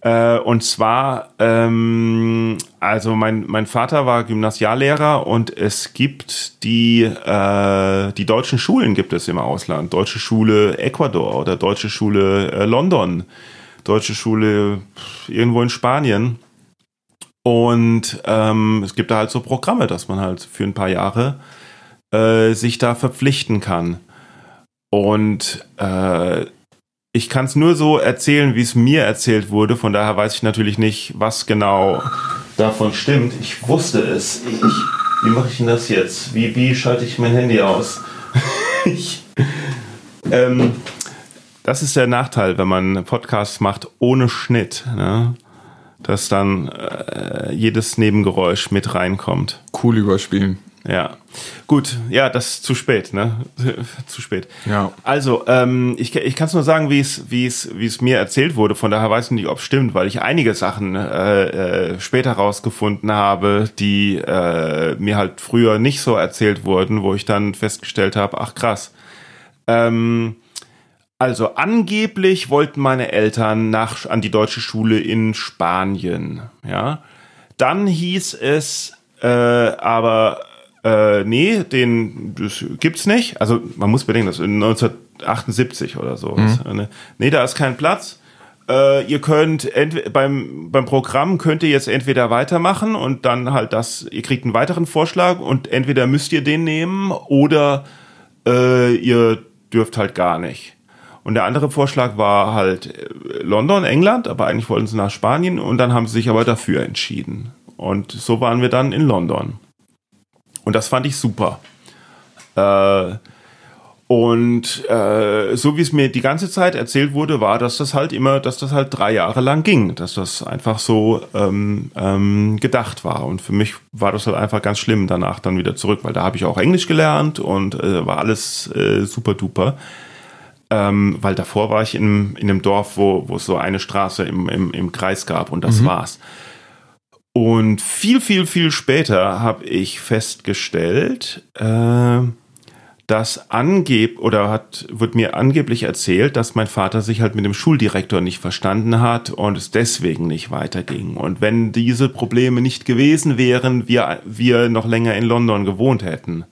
A: Äh, und zwar, ähm, also mein, mein Vater war Gymnasiallehrer und es gibt die, äh, die deutschen Schulen gibt es im Ausland. Deutsche Schule Ecuador oder Deutsche Schule äh, London, Deutsche Schule irgendwo in Spanien. Und ähm, es gibt da halt so Programme, dass man halt für ein paar Jahre äh, sich da verpflichten kann. Und äh, ich kann es nur so erzählen, wie es mir erzählt wurde. Von daher weiß ich natürlich nicht, was genau davon stimmt. Ich wusste es. Ich, wie mache ich denn das jetzt? Wie, wie schalte ich mein Handy aus? ich, ähm, das ist der Nachteil, wenn man Podcasts macht ohne Schnitt. Ne? Dass dann äh, jedes Nebengeräusch mit reinkommt.
B: Cool überspielen.
A: Ja, gut, ja, das ist zu spät, ne? zu spät.
B: Ja.
A: Also, ähm, ich, ich kann es nur sagen, wie es, wie es, wie es mir erzählt wurde. Von daher weiß ich nicht, ob es stimmt, weil ich einige Sachen äh, äh, später rausgefunden habe, die äh, mir halt früher nicht so erzählt wurden, wo ich dann festgestellt habe, ach krass. Ähm, also angeblich wollten meine Eltern nach an die deutsche Schule in Spanien, ja. Dann hieß es äh, aber äh, nee, den das gibt's nicht. Also man muss bedenken, das ist 1978 oder so. Mhm. Nee, da ist kein Platz. Äh, ihr könnt beim, beim Programm könnt ihr jetzt entweder weitermachen und dann halt das, ihr kriegt einen weiteren Vorschlag und entweder müsst ihr den nehmen oder äh, ihr dürft halt gar nicht. Und der andere Vorschlag war halt äh, London, England, aber eigentlich wollten sie nach Spanien und dann haben sie sich aber dafür entschieden. Und so waren wir dann in London. Und das fand ich super. Äh, und äh, so wie es mir die ganze Zeit erzählt wurde, war, dass das halt immer, dass das halt drei Jahre lang ging, dass das einfach so ähm, ähm, gedacht war. Und für mich war das halt einfach ganz schlimm, danach dann wieder zurück, weil da habe ich auch Englisch gelernt und äh, war alles äh, super duper. Ähm, weil davor war ich in, in einem Dorf, wo, wo es so eine Straße im, im, im Kreis gab und das mhm. war's. Und viel, viel, viel später habe ich festgestellt, äh, dass angeb oder hat wird mir angeblich erzählt, dass mein Vater sich halt mit dem Schuldirektor nicht verstanden hat und es deswegen nicht weiterging. Und wenn diese Probleme nicht gewesen wären, wir wir noch länger in London gewohnt hätten.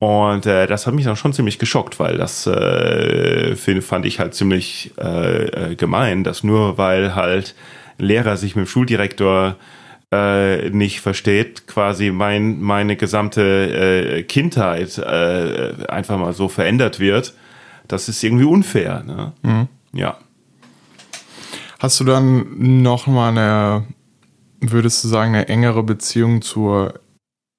A: Und äh, das hat mich dann schon ziemlich geschockt, weil das äh, fand ich halt ziemlich äh, äh, gemein, dass nur weil halt Lehrer sich mit dem Schuldirektor äh, nicht versteht, quasi mein, meine gesamte äh, Kindheit äh, einfach mal so verändert wird, das ist irgendwie unfair. Ne? Mhm. Ja.
B: Hast du dann noch mal eine, würdest du sagen, eine engere Beziehung zur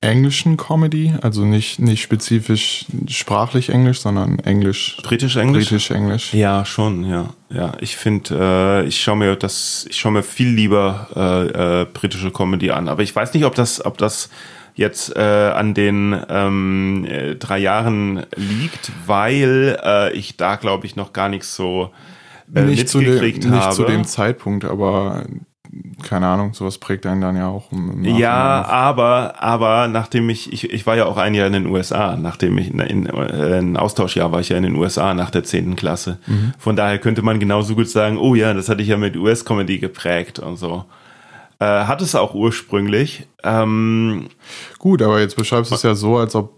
B: englischen Comedy, also nicht, nicht spezifisch sprachlich Englisch, sondern Englisch.
A: Britisch-Englisch?
B: Britisch-Englisch.
A: Ja, schon, ja. Ja, ich finde, äh, ich schaue mir das, ich schaue mir viel lieber äh, äh, britische Comedy an. Aber ich weiß nicht, ob das, ob das jetzt äh, an den ähm, äh, drei Jahren liegt, weil äh, ich da, glaube ich, noch gar nichts so
B: äh, nicht mitgekriegt zu dem, habe. Nicht zu dem Zeitpunkt, aber keine Ahnung, sowas prägt einen dann ja auch.
A: ja, aber, aber nachdem ich, ich, ich war ja auch ein Jahr in den USA, nachdem ich in, in, äh, ein Austauschjahr war ich ja in den USA nach der zehnten Klasse. Mhm. Von daher könnte man genauso gut sagen, oh ja, das hatte ich ja mit US-Comedy geprägt und so. Äh, hat es auch ursprünglich. Ähm,
B: gut, aber jetzt beschreibst du es ja so, als ob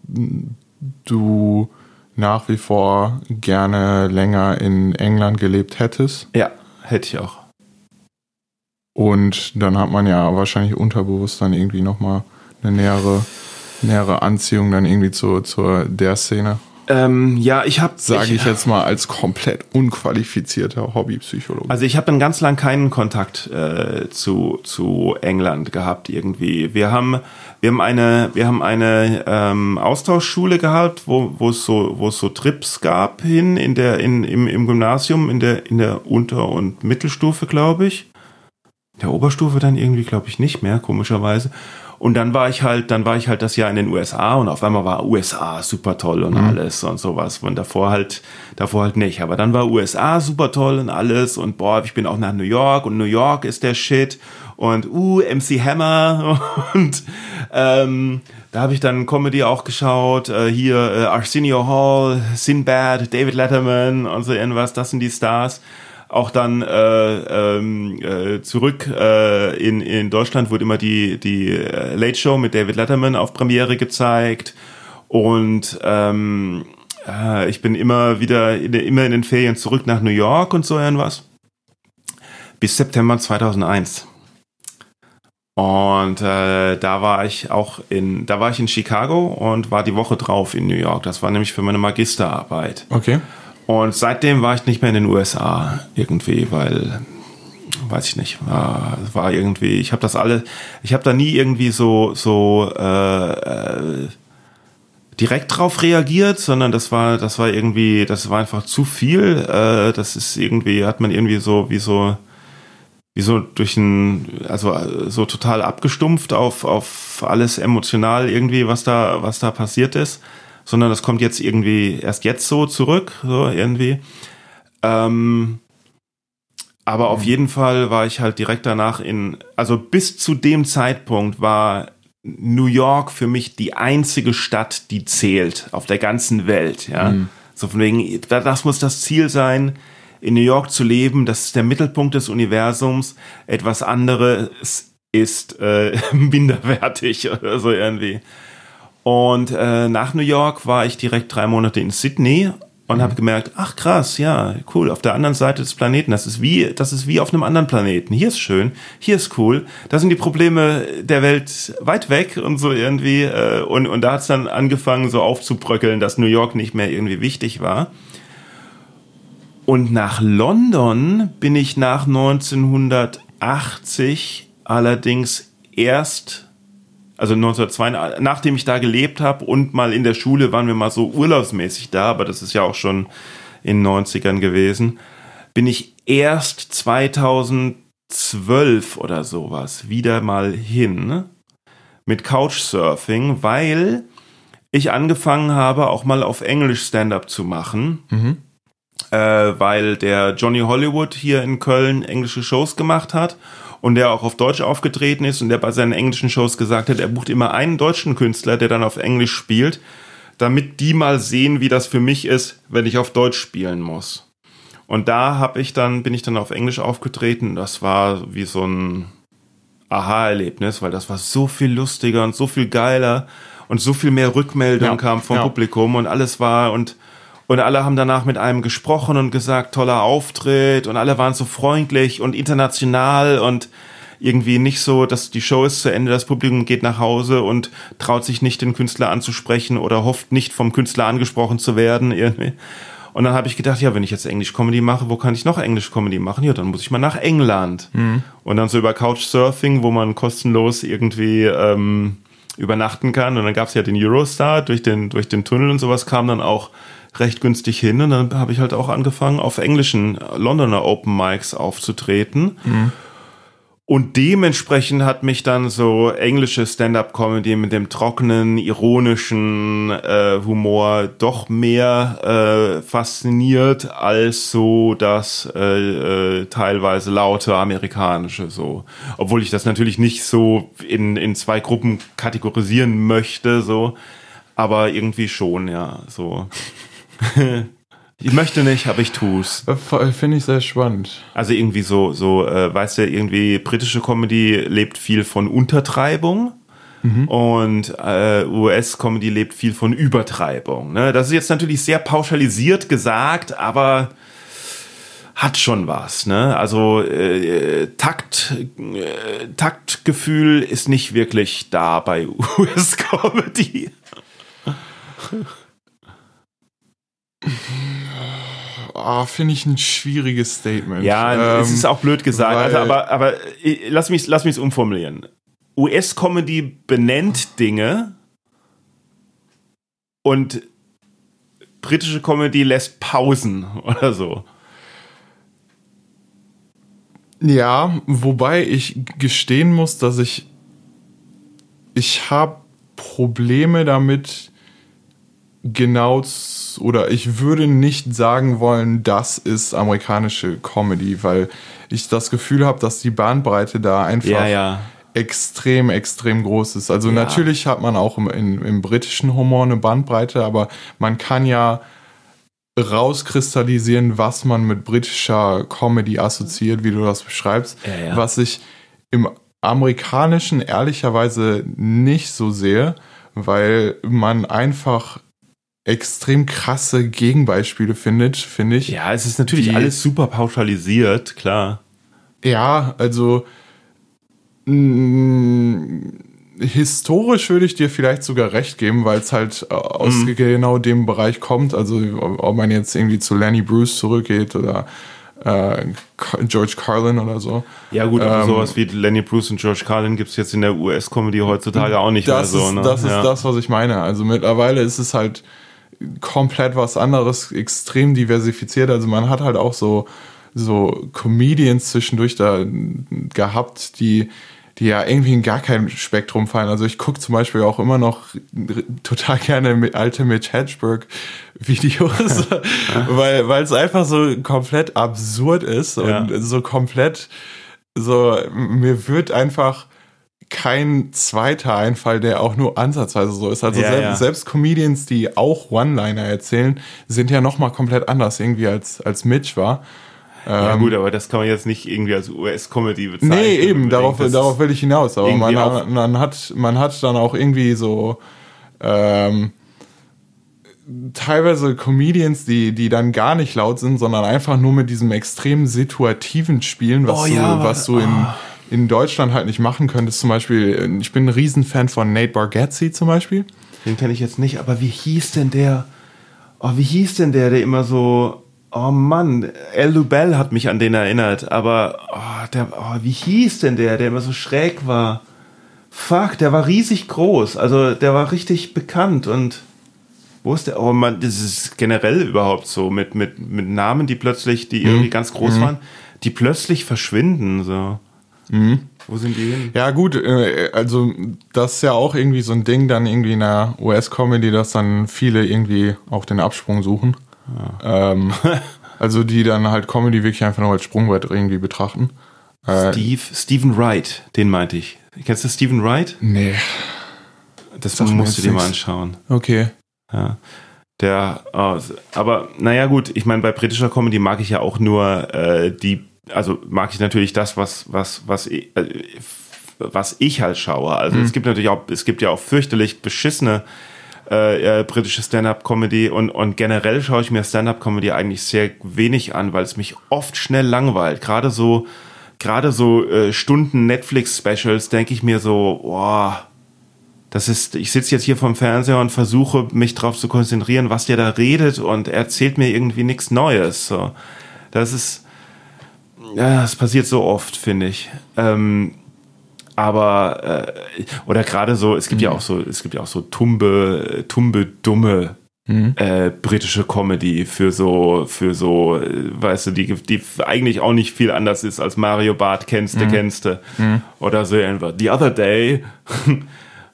B: du nach wie vor gerne länger in England gelebt hättest.
A: Ja, hätte ich auch.
B: Und dann hat man ja wahrscheinlich unterbewusst dann irgendwie nochmal eine nähere, nähere Anziehung dann irgendwie zu, zur der Szene.
A: Ähm, ja, ich habe,
B: sage ich, ich, jetzt mal als komplett unqualifizierter Hobbypsychologe.
A: Also ich habe dann ganz lang keinen Kontakt äh, zu zu England gehabt irgendwie. Wir haben wir haben eine wir haben eine ähm, Austauschschule gehabt, wo wo es so wo es so Trips gab hin in der in im, im Gymnasium in der in der Unter- und Mittelstufe, glaube ich der Oberstufe dann irgendwie, glaube ich, nicht mehr, komischerweise. Und dann war ich halt, dann war ich halt das Jahr in den USA und auf einmal war USA super toll und mhm. alles und sowas. Und davor halt, davor halt nicht. Aber dann war USA super toll und alles und boah, ich bin auch nach New York und New York ist der Shit und uh, MC Hammer und ähm, da habe ich dann Comedy auch geschaut. Äh, hier äh, Arsenio Hall, Sinbad, David Letterman und so irgendwas. Das sind die Stars auch dann äh, ähm, äh, zurück äh, in, in Deutschland wurde immer die, die äh, Late Show mit David Letterman auf Premiere gezeigt. Und ähm, äh, ich bin immer wieder in, immer in den Ferien zurück nach New York und so irgendwas bis September 2001 und äh, da war ich auch in da war ich in Chicago und war die Woche drauf in New York. Das war nämlich für meine Magisterarbeit.
B: Okay
A: und seitdem war ich nicht mehr in den USA irgendwie, weil weiß ich nicht, war, war irgendwie, ich habe das alle, ich habe da nie irgendwie so so äh, äh, direkt drauf reagiert, sondern das war das war irgendwie, das war einfach zu viel. Äh, das ist irgendwie hat man irgendwie so wie so wie so durch ein also so total abgestumpft auf auf alles emotional irgendwie was da was da passiert ist sondern das kommt jetzt irgendwie erst jetzt so zurück, so irgendwie. Ähm, aber auf jeden Fall war ich halt direkt danach in, also bis zu dem Zeitpunkt war New York für mich die einzige Stadt, die zählt auf der ganzen Welt, ja. Mhm. So von wegen, das muss das Ziel sein, in New York zu leben, das ist der Mittelpunkt des Universums, etwas anderes ist äh, minderwertig oder so irgendwie. Und äh, nach New York war ich direkt drei Monate in Sydney und mhm. habe gemerkt, ach krass, ja, cool, auf der anderen Seite des Planeten, das ist wie, das ist wie auf einem anderen Planeten. Hier ist schön, hier ist cool, da sind die Probleme der Welt weit weg und so irgendwie. Äh, und, und da hat's dann angefangen, so aufzubröckeln, dass New York nicht mehr irgendwie wichtig war. Und nach London bin ich nach 1980 allerdings erst also 1992, nachdem ich da gelebt habe und mal in der Schule waren wir mal so urlaubsmäßig da, aber das ist ja auch schon in den 90ern gewesen, bin ich erst 2012 oder sowas wieder mal hin mit Couchsurfing, weil ich angefangen habe, auch mal auf Englisch Stand-up zu machen. Mhm. Äh, weil der Johnny Hollywood hier in Köln englische Shows gemacht hat und der auch auf Deutsch aufgetreten ist und der bei seinen englischen Shows gesagt hat, er bucht immer einen deutschen Künstler, der dann auf Englisch spielt, damit die mal sehen, wie das für mich ist, wenn ich auf Deutsch spielen muss. Und da habe ich dann bin ich dann auf Englisch aufgetreten. Das war wie so ein Aha-Erlebnis, weil das war so viel lustiger und so viel geiler und so viel mehr Rückmeldung ja, kam vom ja. Publikum und alles war und und alle haben danach mit einem gesprochen und gesagt, toller Auftritt. Und alle waren so freundlich und international und irgendwie nicht so, dass die Show ist zu Ende, das Publikum geht nach Hause und traut sich nicht, den Künstler anzusprechen oder hofft nicht vom Künstler angesprochen zu werden. Irgendwie. Und dann habe ich gedacht, ja, wenn ich jetzt Englisch-Comedy mache, wo kann ich noch Englisch-Comedy machen? Ja, dann muss ich mal nach England. Mhm. Und dann so über Couchsurfing, wo man kostenlos irgendwie ähm, übernachten kann. Und dann gab es ja den Eurostar, durch den, durch den Tunnel und sowas kam dann auch recht günstig hin und dann habe ich halt auch angefangen, auf englischen Londoner Open Mics aufzutreten. Mhm. Und dementsprechend hat mich dann so englische Stand-up-Comedy mit dem trockenen, ironischen äh, Humor doch mehr äh, fasziniert als so das äh, äh, teilweise laute amerikanische so. Obwohl ich das natürlich nicht so in, in zwei Gruppen kategorisieren möchte, so. Aber irgendwie schon, ja, so. ich möchte nicht, aber ich tu's.
B: Äh, finde ich sehr spannend.
A: Also irgendwie so, so, äh, weißt du, irgendwie britische Comedy lebt viel von Untertreibung. Mhm. Und äh, US-Comedy lebt viel von Übertreibung. Ne? Das ist jetzt natürlich sehr pauschalisiert gesagt, aber hat schon was. Ne? Also äh, Takt, äh, Taktgefühl ist nicht wirklich da bei US-Comedy.
B: Oh, Finde ich ein schwieriges Statement.
A: Ja, ähm, es ist auch blöd gesagt. Also, aber aber äh, lass mich lass mich umformulieren. US-Comedy benennt Dinge und britische Comedy lässt Pausen oder so.
B: Ja, wobei ich gestehen muss, dass ich ich habe Probleme damit genau oder ich würde nicht sagen wollen, das ist amerikanische Comedy, weil ich das Gefühl habe, dass die Bandbreite da einfach
A: ja, ja.
B: extrem, extrem groß ist. Also ja. natürlich hat man auch im, im, im britischen Humor eine Bandbreite, aber man kann ja rauskristallisieren, was man mit britischer Comedy assoziiert, wie du das beschreibst, was ich im amerikanischen ehrlicherweise nicht so sehe, weil man einfach extrem krasse Gegenbeispiele findet, finde ich.
A: Ja, es ist natürlich die, alles super pauschalisiert, klar.
B: Ja, also mh, mm, historisch würde ich dir vielleicht sogar recht geben, weil es halt äh, aus mhm. genau dem Bereich kommt. Also ob man jetzt irgendwie zu Lenny Bruce zurückgeht oder äh, George Carlin oder so.
A: Ja gut, aber ähm, sowas wie Lenny Bruce und George Carlin gibt es jetzt in der US-Comedy heutzutage auch nicht
B: mehr
A: so.
B: Ne? Das ist ja. das, was ich meine. Also mittlerweile ist es halt komplett was anderes, extrem diversifiziert. Also man hat halt auch so, so Comedians zwischendurch da gehabt, die, die ja irgendwie in gar kein Spektrum fallen. Also ich gucke zum Beispiel auch immer noch total gerne alte Mitch Hedgeberg Videos, weil weil es einfach so komplett absurd ist und ja. so komplett so mir wird einfach kein zweiter Einfall, der auch nur ansatzweise so ist. Also ja, selbst, ja. selbst, Comedians, die auch One-Liner erzählen, sind ja nochmal komplett anders irgendwie als, als Mitch war.
A: Ja ähm, gut, aber das kann man jetzt nicht irgendwie als US-Comedy bezeichnen.
B: Nee, eben, darauf, darauf will ich hinaus. Aber man, man, hat, man hat dann auch irgendwie so ähm, teilweise Comedians, die, die dann gar nicht laut sind, sondern einfach nur mit diesem extrem situativen Spielen, was
A: Oh
B: du,
A: ja,
B: was du in, in Deutschland halt nicht machen könntest. Zum Beispiel, ich bin ein Riesenfan von Nate Bargatze zum Beispiel.
A: Den kenne ich jetzt nicht, aber wie hieß denn der? Oh, wie hieß denn der, der immer so. Oh Mann, El Lubel hat mich an den erinnert, aber oh, der, oh, wie hieß denn der, der immer so schräg war? Fuck, der war riesig groß, also der war richtig bekannt und wo ist der? Oh Mann, das ist generell überhaupt so mit, mit, mit Namen, die plötzlich, die irgendwie ganz groß waren, die plötzlich verschwinden, so. Wo sind die hin?
B: Ja, gut, äh, also das ist ja auch irgendwie so ein Ding dann irgendwie in der US-Comedy, dass dann viele irgendwie auch den Absprung suchen. Ähm, also die dann halt Comedy wirklich einfach nur als Sprungbrett irgendwie betrachten. Äh,
A: Steve, Stephen Wright, den meinte ich. Kennst du Stephen Wright?
B: nee,
A: Das
B: mir
A: musst du dir mal anschauen.
B: okay.
A: Ja. Der, oh, aber naja gut, ich meine, bei britischer Comedy mag ich ja auch nur äh, die, also mag ich natürlich das, was, was, was, ich- äh, was ich halt schaue. Also es gibt natürlich auch, es gibt ja auch fürchterlich beschissene äh, äh, britische Stand-up-Comedy und, und generell schaue ich mir Stand-up-Comedy eigentlich sehr wenig an, weil es mich oft schnell langweilt. Gerade so, gerade so äh, Stunden Netflix-Specials denke ich mir so, boah, das ist, ich sitze jetzt hier vorm Fernseher und versuche mich darauf zu konzentrieren, was der da redet und er erzählt mir irgendwie nichts Neues. So. Das ist, ja, das passiert so oft, finde ich. Ähm, aber äh, oder gerade so, es gibt ja auch so, es gibt ja auch so tumbe, tumbe dumme äh, britische Comedy für so, für so, äh, weißt du, die, die eigentlich auch nicht viel anders ist als Mario Bart kennst du, kennst du. Oder so irgendwas. The other day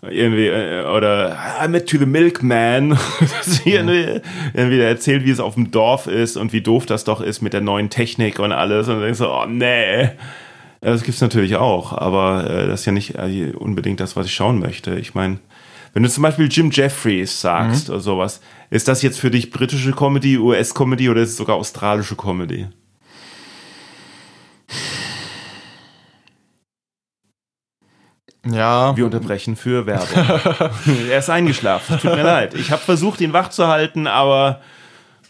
A: irgendwie, äh, oder I met to the milkman. Irgendwie, irgendwie der erzählt, wie es auf dem Dorf ist und wie doof das doch ist mit der neuen Technik und alles. Und dann denkst du, oh nee. Das gibt's natürlich auch, aber äh, das ist ja nicht äh, unbedingt das, was ich schauen möchte. Ich meine, wenn du zum Beispiel Jim Jeffries sagst oder sowas, ist das jetzt für dich britische Comedy, US-Comedy oder ist es sogar australische Comedy?
B: Ja,
A: Wir unterbrechen für Werbung. er ist eingeschlafen. Tut mir leid. Ich habe versucht, ihn wach zu halten, aber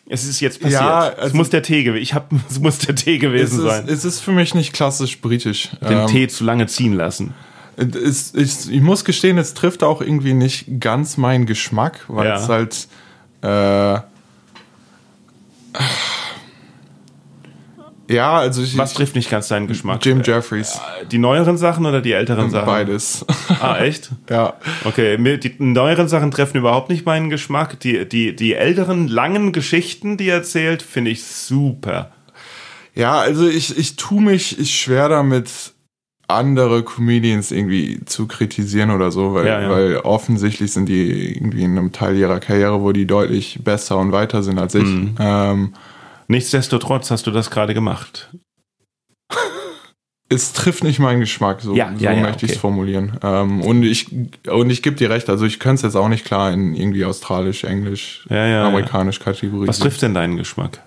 A: es ist jetzt passiert.
B: Ja,
A: es
B: also-
A: muss der Tee gewesen. Ich hab, es muss der Tee
B: es
A: gewesen
B: ist,
A: sein.
B: es ist für mich nicht klassisch britisch.
A: Den
B: Ähm,
A: Tee zu lange ziehen lassen.
B: Es, ich, ich muss gestehen, es trifft auch irgendwie nicht ganz meinen Geschmack, weil
A: Ja.
B: es halt. Äh, ja, also ich.
A: Was trifft nicht ganz deinen Geschmack?
B: Jim Jeffries.
A: Die neueren Sachen oder die älteren Sachen?
B: Beides.
A: Ah, echt?
B: ja.
A: Okay, die neueren Sachen treffen überhaupt nicht meinen Geschmack. Die, die, die älteren, langen Geschichten, die er erzählt, finde ich super.
B: Ja, also ich, ich tue mich schwer damit, andere Comedians irgendwie zu kritisieren oder so, weil,
A: Ja, ja.
B: weil offensichtlich sind die irgendwie in einem Teil ihrer Karriere, wo die deutlich besser und weiter sind als ich.
A: Mhm.
B: Ähm,
A: Nichtsdestotrotz hast du das gerade gemacht.
B: es trifft nicht meinen Geschmack, so,
A: Ja,
B: so
A: ja, ja,
B: möchte ich es
A: okay.
B: formulieren. Ähm, und ich, und ich gebe dir recht, also ich könnte es jetzt auch nicht klar in irgendwie australisch, englisch, amerikanisch kategorisieren.
A: Was trifft denn deinen Geschmack?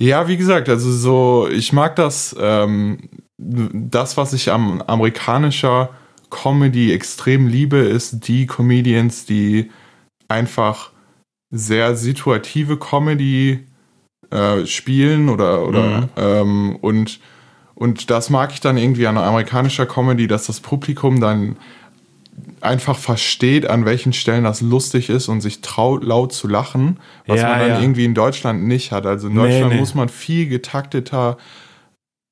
B: Ja, wie gesagt, also so, ich mag das, ähm, das, was ich am amerikanischer Comedy extrem liebe, ist die Comedians, die einfach sehr situative Comedy äh, spielen oder, oder
A: Mhm.
B: ähm, und, und das mag ich dann irgendwie an amerikanischer Comedy, dass das Publikum dann einfach versteht, an welchen Stellen das lustig ist und sich traut, laut zu lachen, was
A: Ja,
B: man dann
A: ja.
B: irgendwie in Deutschland nicht hat. Also in
A: Nee,
B: Deutschland
A: nee.
B: muss man viel getakteter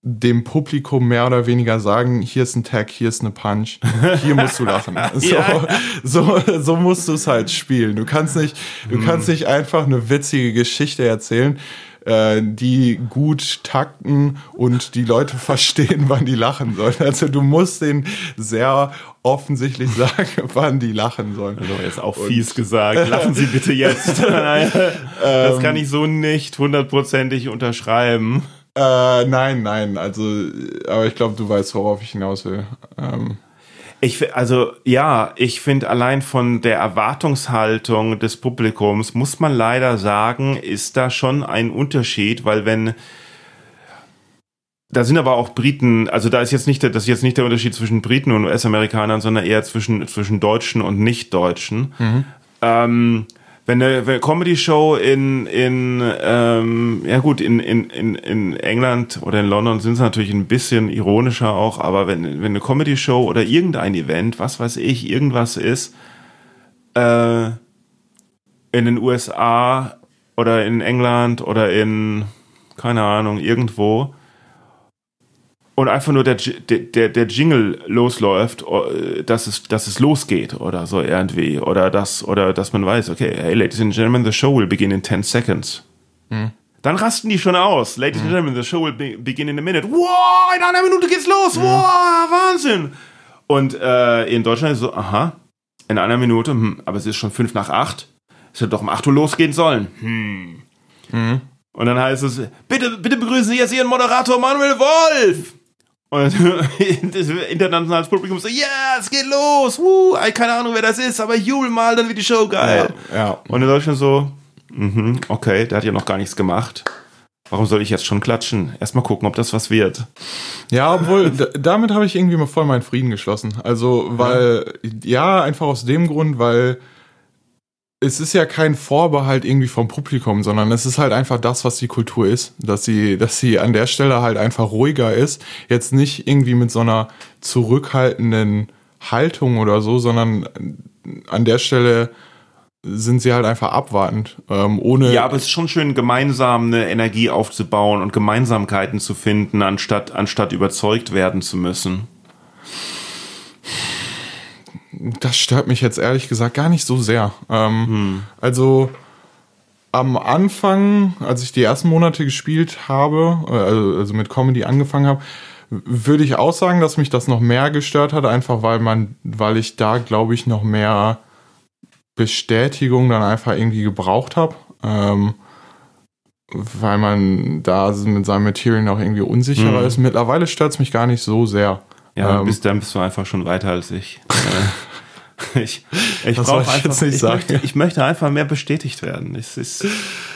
B: dem Publikum mehr oder weniger sagen, hier ist ein Tag, hier ist eine Punch, hier musst du lachen. So,
A: Ja.
B: so, so musst du es halt spielen. Du kannst nicht, du
A: Mhm.
B: kannst nicht einfach eine witzige Geschichte erzählen, äh, die gut takten und die Leute verstehen, wann die lachen sollen. Also du musst denen sehr offensichtlich sagen, wann die lachen sollen.
A: Also jetzt auch fies gesagt. Lachen Sie bitte jetzt. das kann ich so nicht hundertprozentig unterschreiben.
B: Äh, nein, nein, also, aber ich glaube, du weißt, worauf ich hinaus will. Ähm,
A: Ich, also ja, ich finde allein von der Erwartungshaltung des Publikums muss man leider sagen, ist da schon ein Unterschied, weil wenn da sind aber auch Briten, also da ist jetzt nicht der, das ist jetzt nicht der Unterschied zwischen Briten und US-Amerikanern, sondern eher zwischen, zwischen Deutschen und Nicht-Deutschen.
B: Mhm.
A: Ähm, wenn eine, Comedy-Show in, in ähm, ja gut, in, in, in, in England oder in London sind sie natürlich ein bisschen ironischer auch, aber wenn, wenn eine Comedy-Show oder irgendein Event, was weiß ich, irgendwas ist, äh, in den USA oder in England oder in, keine Ahnung, irgendwo, und einfach nur der, der, der Jingle losläuft, äh, dass es, dass es losgeht oder so irgendwie. Oder das, oder dass man weiß, okay, hey, Ladies and Gentlemen, the show will begin in 10 seconds.
B: Mhm.
A: Dann rasten die schon aus. Ladies and Gentlemen, the show will be begin in a minute. Wow, in einer Minute geht's los. Wow, Wahnsinn. Und äh, in Deutschland ist so, aha, in einer Minute, hm, aber es ist schon fünf nach acht. Es hätte doch um 8 Uhr losgehen sollen. Hm.
B: Mhm.
A: Und dann heißt es, bitte, bitte begrüßen Sie jetzt Ihren Moderator Manuel Wolf. Und das internationales Publikum so, ja, yeah, es geht los, Woo, keine Ahnung, wer das ist, aber jubel mal, dann wird die Show geil.
B: Ja, ja.
A: Und in Deutschland so, mhm, okay, der hat ja noch gar nichts gemacht. Warum soll ich jetzt schon klatschen? Erstmal gucken, ob das was wird.
B: Ja, obwohl, damit habe ich irgendwie mal voll meinen Frieden geschlossen. Also, weil, ja, einfach aus dem Grund, weil es ist ja kein Vorbehalt irgendwie vom Publikum, sondern es ist halt einfach das, was die Kultur ist. Dass sie, dass sie an der Stelle halt einfach ruhiger ist. Jetzt nicht irgendwie mit so einer zurückhaltenden Haltung oder so, sondern an der Stelle sind sie halt einfach abwartend, ähm, ohne.
A: Ja, aber es ist schon schön, gemeinsam eine Energie aufzubauen und Gemeinsamkeiten zu finden, anstatt, anstatt überzeugt werden zu müssen.
B: Das stört mich jetzt ehrlich gesagt gar nicht so sehr. Ähm, hm. Also am Anfang, als ich die ersten Monate gespielt habe, also, also mit Comedy angefangen habe, würde ich auch sagen, dass mich das noch mehr gestört hat, einfach weil man, weil ich da, glaube ich, noch mehr Bestätigung dann einfach irgendwie gebraucht habe. Ähm, weil man da mit seinem Material noch irgendwie unsicherer mhm. ist. Mittlerweile stört es mich gar nicht so sehr.
A: Ja, ähm, bist, dann bist du einfach schon weiter als ich. ich ich brauche einfach, ich, möchte, ich möchte einfach mehr bestätigt werden. Es ist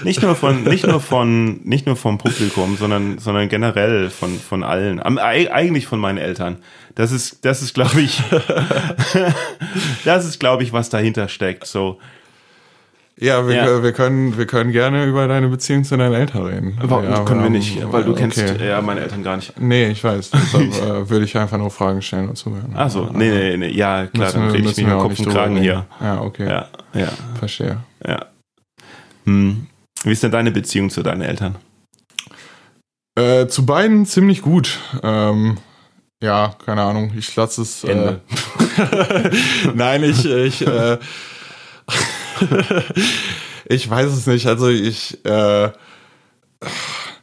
A: nicht nur von, nicht nur von, nicht nur vom Publikum, sondern, sondern generell von, von allen. Eigentlich von meinen Eltern. Das ist, das ist, glaube ich, das ist, glaube ich, was dahinter steckt. So,
B: ja, wir, ja. wir, können, wir können gerne über deine Beziehung zu deinen Eltern reden.
A: Aber
B: ja,
A: können wir nicht, weil du okay. kennst ja meine Eltern gar nicht.
B: Nee, ich weiß. Deshalb äh, würde ich einfach nur Fragen stellen und zuhören.
A: Ach so, nee, nee, nee, ja, klar, dann rede ich mich mit Kopf und Kragen hier.
B: Ja, okay.
A: Ja, ja.
B: Verstehe.
A: Ja. Hm. Wie ist denn deine Beziehung zu deinen Eltern?
B: Äh, zu beiden ziemlich gut. Ähm, ja, keine Ahnung, ich lasse es. Äh, Nein, ich, ich äh, ich weiß es nicht. Also ich. Äh,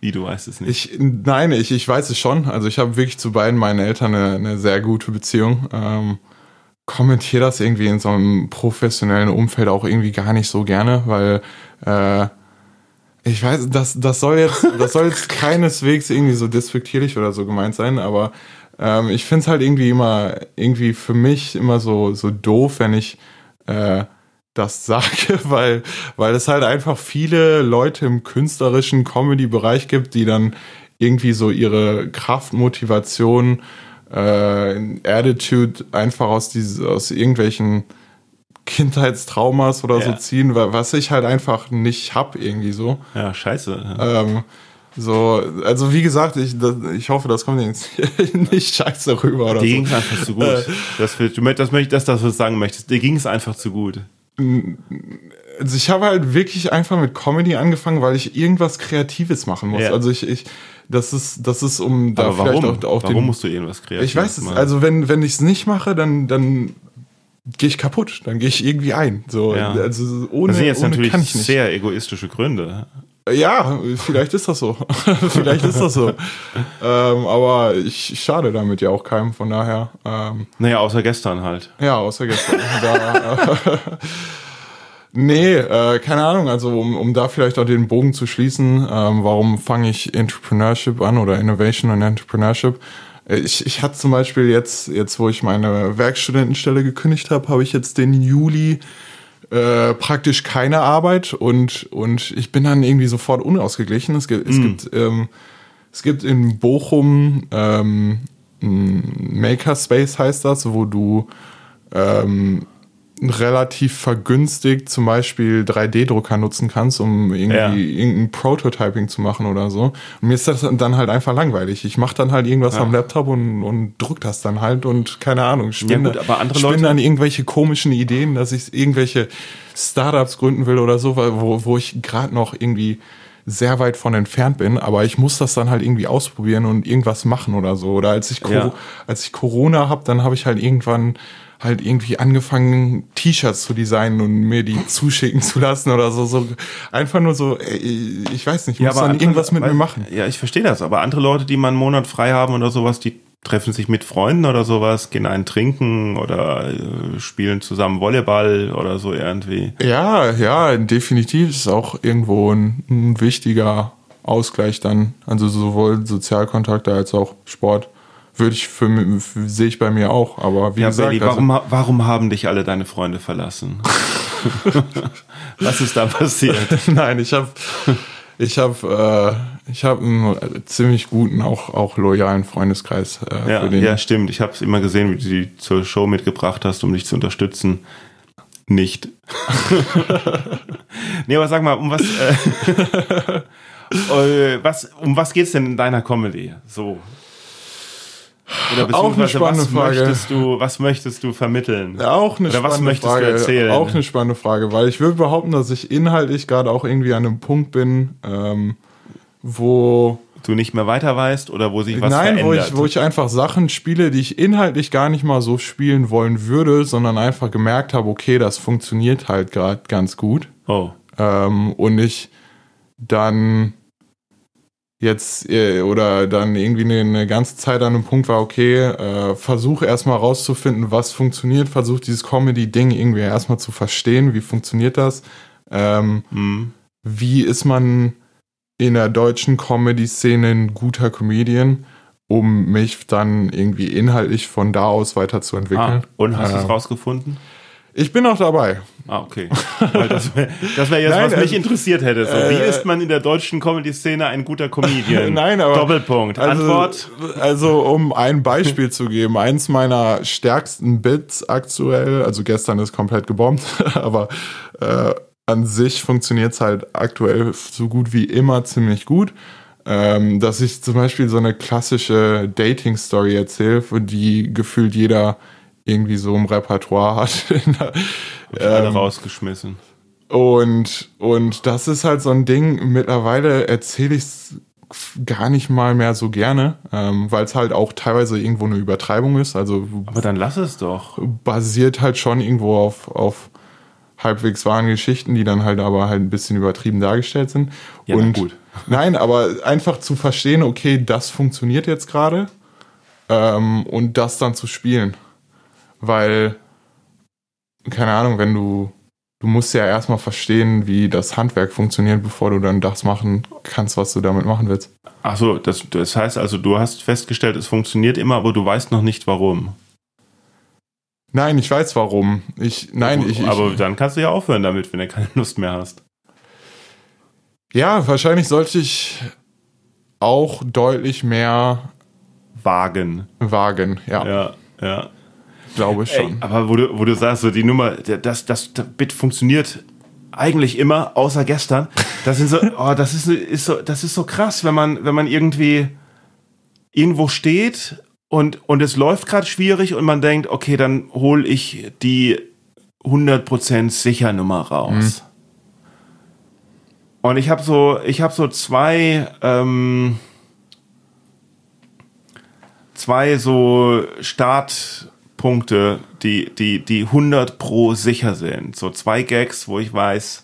A: Wie du weißt es nicht?
B: Ich, nein, ich, ich weiß es schon. Also ich habe wirklich zu beiden meinen Eltern eine, eine sehr gute Beziehung. Ähm, kommentiere das irgendwie in so einem professionellen Umfeld auch irgendwie gar nicht so gerne, weil äh, ich weiß, das, das soll jetzt, das soll jetzt keineswegs irgendwie so despektierlich oder so gemeint sein, aber ähm, ich finde es halt irgendwie immer, irgendwie für mich immer so, so doof, wenn ich äh, das sage, weil, weil es halt einfach viele Leute im künstlerischen Comedy-Bereich gibt, die dann irgendwie so ihre Kraft, Motivation, äh, Attitude einfach aus, diese, aus irgendwelchen Kindheitstraumas oder ja. so ziehen, was ich halt einfach nicht hab irgendwie so.
A: Ja, scheiße.
B: Ähm, so, also wie gesagt, ich, das, ich hoffe, das kommt jetzt nicht scheiße rüber oder
A: Dir so. ging es einfach zu gut. Äh, das, du, das möchte, dass das, was du sagen möchtest. Dir ging es einfach zu gut
B: also ich habe halt wirklich einfach mit Comedy angefangen, weil ich irgendwas Kreatives machen muss. Ja. Also ich, ich, das ist, das ist um
A: da Aber vielleicht auch, auch Warum den, musst du irgendwas Kreatives
B: Ich weiß es. Machen? Also wenn, wenn ich es nicht mache, dann, dann gehe ich kaputt. Dann gehe ich irgendwie ein. So,
A: ja.
B: also ohne,
A: das sind jetzt
B: ohne
A: natürlich
B: kann ich nicht.
A: sehr egoistische Gründe.
B: Ja, vielleicht ist das so. vielleicht ist das so. ähm, aber ich schade damit ja auch keinem, von daher. Ähm,
A: naja, außer gestern halt.
B: Ja, außer gestern. da, äh, nee, äh, keine Ahnung. Also um, um da vielleicht auch den Bogen zu schließen, ähm, warum fange ich Entrepreneurship an oder Innovation und Entrepreneurship? Äh, ich, ich hatte zum Beispiel jetzt, jetzt wo ich meine Werkstudentenstelle gekündigt habe, habe ich jetzt den Juli äh, praktisch keine Arbeit und, und ich bin dann irgendwie sofort unausgeglichen. Es gibt, mm. es gibt, ähm, Es gibt in Bochum ähm, ein Makerspace heißt das, wo du ähm, relativ vergünstigt zum Beispiel 3D-Drucker nutzen kannst, um irgendwie
A: Ja.
B: irgendein Prototyping zu machen oder so. Und mir ist das dann halt einfach langweilig. Ich mache dann halt irgendwas
A: Ja.
B: am Laptop und, und druck das dann halt und keine Ahnung, spinne,
A: gut, aber andere
B: spinne
A: Leute-
B: dann irgendwelche komischen Ideen, dass ich irgendwelche Startups gründen will oder so, wo, wo ich gerade noch irgendwie sehr weit von entfernt bin, aber ich muss das dann halt irgendwie ausprobieren und irgendwas machen oder so. Oder als ich, Co
A: Ja.
B: als ich Corona habe, dann habe ich halt irgendwann halt irgendwie angefangen, T-Shirts zu designen und mir die zuschicken zu lassen oder so. so einfach nur so, ey, ich weiß nicht, ich muss dann
A: andere-
B: irgendwas mit
A: weil-
B: mir machen.
A: Ja, ich verstehe das. Aber andere Leute, die mal einen Monat frei haben oder sowas, die treffen sich mit Freunden oder sowas, gehen einen trinken oder äh, spielen zusammen Volleyball oder so irgendwie.
B: Ja, ja, definitiv ist auch irgendwo ein, ein wichtiger Ausgleich dann. Also sowohl Sozialkontakte als auch Sport. Würde ich für, für sehe ich bei mir auch. Aber wie
A: Ja,
B: gesagt,
A: Belly,
B: also-
A: warum, ha- warum haben dich alle deine Freunde verlassen? Was ist da passiert?
B: Nein, ich habe ich habe äh, ich habe einen ziemlich guten auch auch loyalen Freundeskreis äh,
A: Ja, ja stimmt. Ich habe es immer gesehen, wie du die zur Show mitgebracht hast, um dich zu unterstützen. Nicht. nee, aber sag mal, um was, äh, äh, was um was geht's denn in deiner Comedy? So. Oder
B: Auch eine
A: beziehungsweise
B: spannende
A: was
B: Frage.
A: möchtest du, was möchtest du vermitteln?
B: Auch eine
A: Oder was
B: spannende
A: möchtest
B: Frage.
A: du erzählen?
B: Auch eine spannende Frage, weil ich würde behaupten, dass ich inhaltlich gerade auch irgendwie an einem Punkt bin, ähm, wo
A: Du nicht mehr weiter weißt oder wo sich was
B: Nein, wo
A: verändert?
B: ich, wo ich einfach Sachen spiele, die ich inhaltlich gar nicht mal so spielen wollen würde, sondern einfach gemerkt habe, okay, das funktioniert halt gerade ganz gut.
A: oh.
B: Ähm, und ich dann jetzt äh, oder dann irgendwie eine, eine ganze Zeit an einem Punkt war, okay, äh, versuch erstmal rauszufinden, was funktioniert, versuch dieses Comedy-Ding irgendwie erstmal zu verstehen, wie funktioniert das, ähm,
A: Hm.
B: wie ist man in der deutschen Comedy-Szene ein guter Comedian, um mich dann irgendwie inhaltlich von da aus
A: Ah,
B: weiterzuentwickeln.
A: und hast du es
B: Ähm,
A: rausgefunden?
B: Ich bin auch dabei.
A: Ah, okay. Weil das wäre wär jetzt,
B: Nein,
A: was mich
B: also-
A: interessiert hätte. So, wie
B: Äh,
A: ist man in der deutschen Comedy-Szene ein guter Comedian?
B: Nein, aber-
A: Doppelpunkt.
B: Also,
A: Antwort?
B: Also, um ein Beispiel zu geben, eins meiner stärksten Bits aktuell, also gestern ist komplett gebombt, aber äh, an sich funktioniert es halt aktuell so gut wie immer ziemlich gut. Ähm, dass ich zum Beispiel so eine klassische Dating-Story erzähle, für die gefühlt jeder irgendwie so im Repertoire hat.
A: Alle
B: ähm,
A: rausgeschmissen.
B: Und, und das ist halt so ein Ding, mittlerweile erzähle ich es gar nicht mal mehr so gerne, ähm, weil es halt auch teilweise irgendwo eine Übertreibung ist. Also
A: Aber dann lass es doch.
B: basiert halt schon irgendwo auf, auf halbwegs wahren Geschichten, die dann halt aber halt ein bisschen übertrieben dargestellt sind.
A: Ja,
B: und
A: gut.
B: nein, aber einfach zu verstehen, okay, das funktioniert jetzt gerade ähm, und das dann zu spielen. Weil, keine Ahnung, wenn du, du musst ja erstmal verstehen, wie das Handwerk funktioniert, bevor du dann das machen kannst, was du damit machen willst.
A: Ach so, das, das heißt also, du hast festgestellt, es funktioniert immer, aber du weißt noch nicht warum.
B: Nein, ich weiß warum. Ich, nein, ich, ich
A: aber dann kannst du ja aufhören damit, wenn du keine Lust mehr hast.
B: ja, wahrscheinlich sollte ich auch deutlich mehr
A: Wagen.
B: wagen. Ja,
A: Ja, ja.
B: Glaube ich
A: Ey,
B: schon.
A: aber wo du, wo du sagst, so die Nummer, das, das, das Bit funktioniert eigentlich immer, außer gestern. Das sind so, oh, das ist, ist so, das ist so krass, wenn man, wenn man irgendwie irgendwo steht und, und es läuft gerade schwierig und man denkt, okay, dann hole ich die 100% sicher Nummer raus. Und ich habe so, ich habe so zwei, ähm, zwei so Startpunkte, die, die, die 100 pro sicher sind. So zwei Gags, wo ich weiß,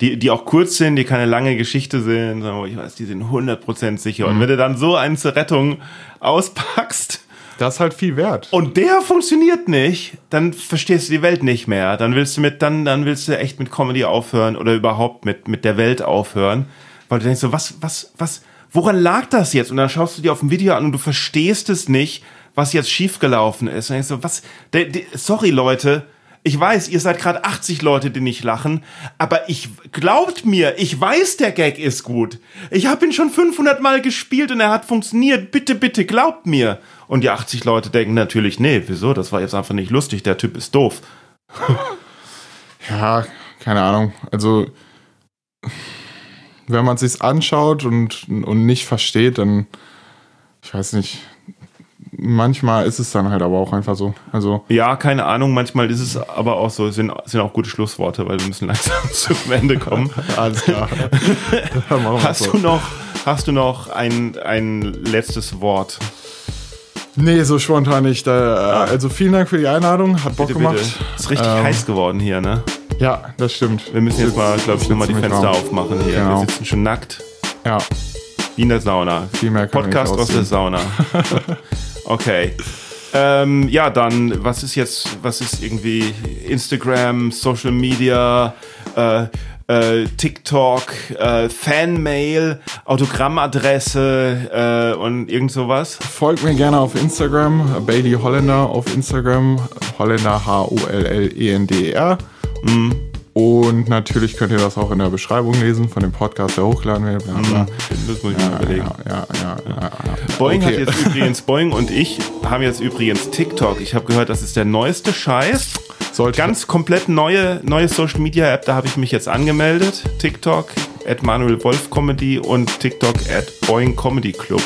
A: die, die auch kurz sind, die keine lange Geschichte sind, sondern wo ich weiß, die sind 100% sicher. Und wenn du dann so einen zur Rettung auspackst
B: Das ist halt viel wert.
A: und der funktioniert nicht, dann verstehst du die Welt nicht mehr. Dann willst du mit, dann, dann willst du echt mit Comedy aufhören oder überhaupt mit, mit der Welt aufhören. Weil du denkst so, was, was, was, woran lag das jetzt? Und dann schaust du dir auf dem Video an und du verstehst es nicht, was jetzt schiefgelaufen ist. Und denkst so, was, de, de, sorry Leute, Ich weiß, ihr seid gerade 80 Leute, die nicht lachen, aber ich glaubt mir, ich weiß, der Gag ist gut. Ich habe ihn schon 500 Mal gespielt und er hat funktioniert. Bitte, bitte, glaubt mir. Und die 80 Leute denken natürlich, nee, wieso? Das war jetzt einfach nicht lustig. Der Typ ist doof.
B: Ja, keine Ahnung. Also, wenn man sich's anschaut und, und nicht versteht, dann, ich weiß nicht, manchmal ist es dann halt aber auch einfach so. Also,
A: Ja, keine Ahnung. Manchmal ist es aber auch so, sind, sind auch gute Schlussworte, weil wir müssen langsam zum Ende kommen.
B: alles klar.
A: Hast
B: so.
A: du noch, hast du noch ein, ein letztes Wort?
B: Nee, so spontan nicht. Da, also vielen Dank für die Einladung. Hat Bock
A: Bitte,
B: gemacht.
A: bitte. Ist richtig
B: Ähm,
A: heiß geworden hier, ne?
B: Ja, das stimmt.
A: Wir müssen jetzt mal, glaube ich, nochmal die Fenster
B: kaum.
A: aufmachen hier.
B: Genau.
A: Wir sitzen schon nackt,
B: Ja,
A: wie in der Sauna.
B: viel mehr kann
A: Podcast aus der Sauna. Okay. Ähm, ja, dann, was ist jetzt, was ist irgendwie Instagram, Social Media, äh, äh, TikTok, äh, Fanmail, Autogrammadresse äh, und irgend sowas?
B: Folgt mir gerne auf Instagram, Bailey Holländer auf Instagram, Holländer H-O-L-L-E-N-D-E-R.
A: Mhm.
B: Und natürlich könnt ihr das auch in der Beschreibung lesen von dem Podcast, der hochgeladen wird. Bla, bla.
A: Das muss ich mir
B: Ja,
A: überlegen.
B: ja, ja, ja, ja, ja.
A: Boeing
B: Okay.
A: hat jetzt übrigens, Boeing und ich haben jetzt übrigens TikTok. Ich habe gehört, das ist der neueste Scheiß.
B: Sollte-
A: Ganz komplett neue, neue Social Media App, da habe ich mich jetzt angemeldet. TikTok at Manuel Wolf Comedy und TikTok at Boeing Comedy Club.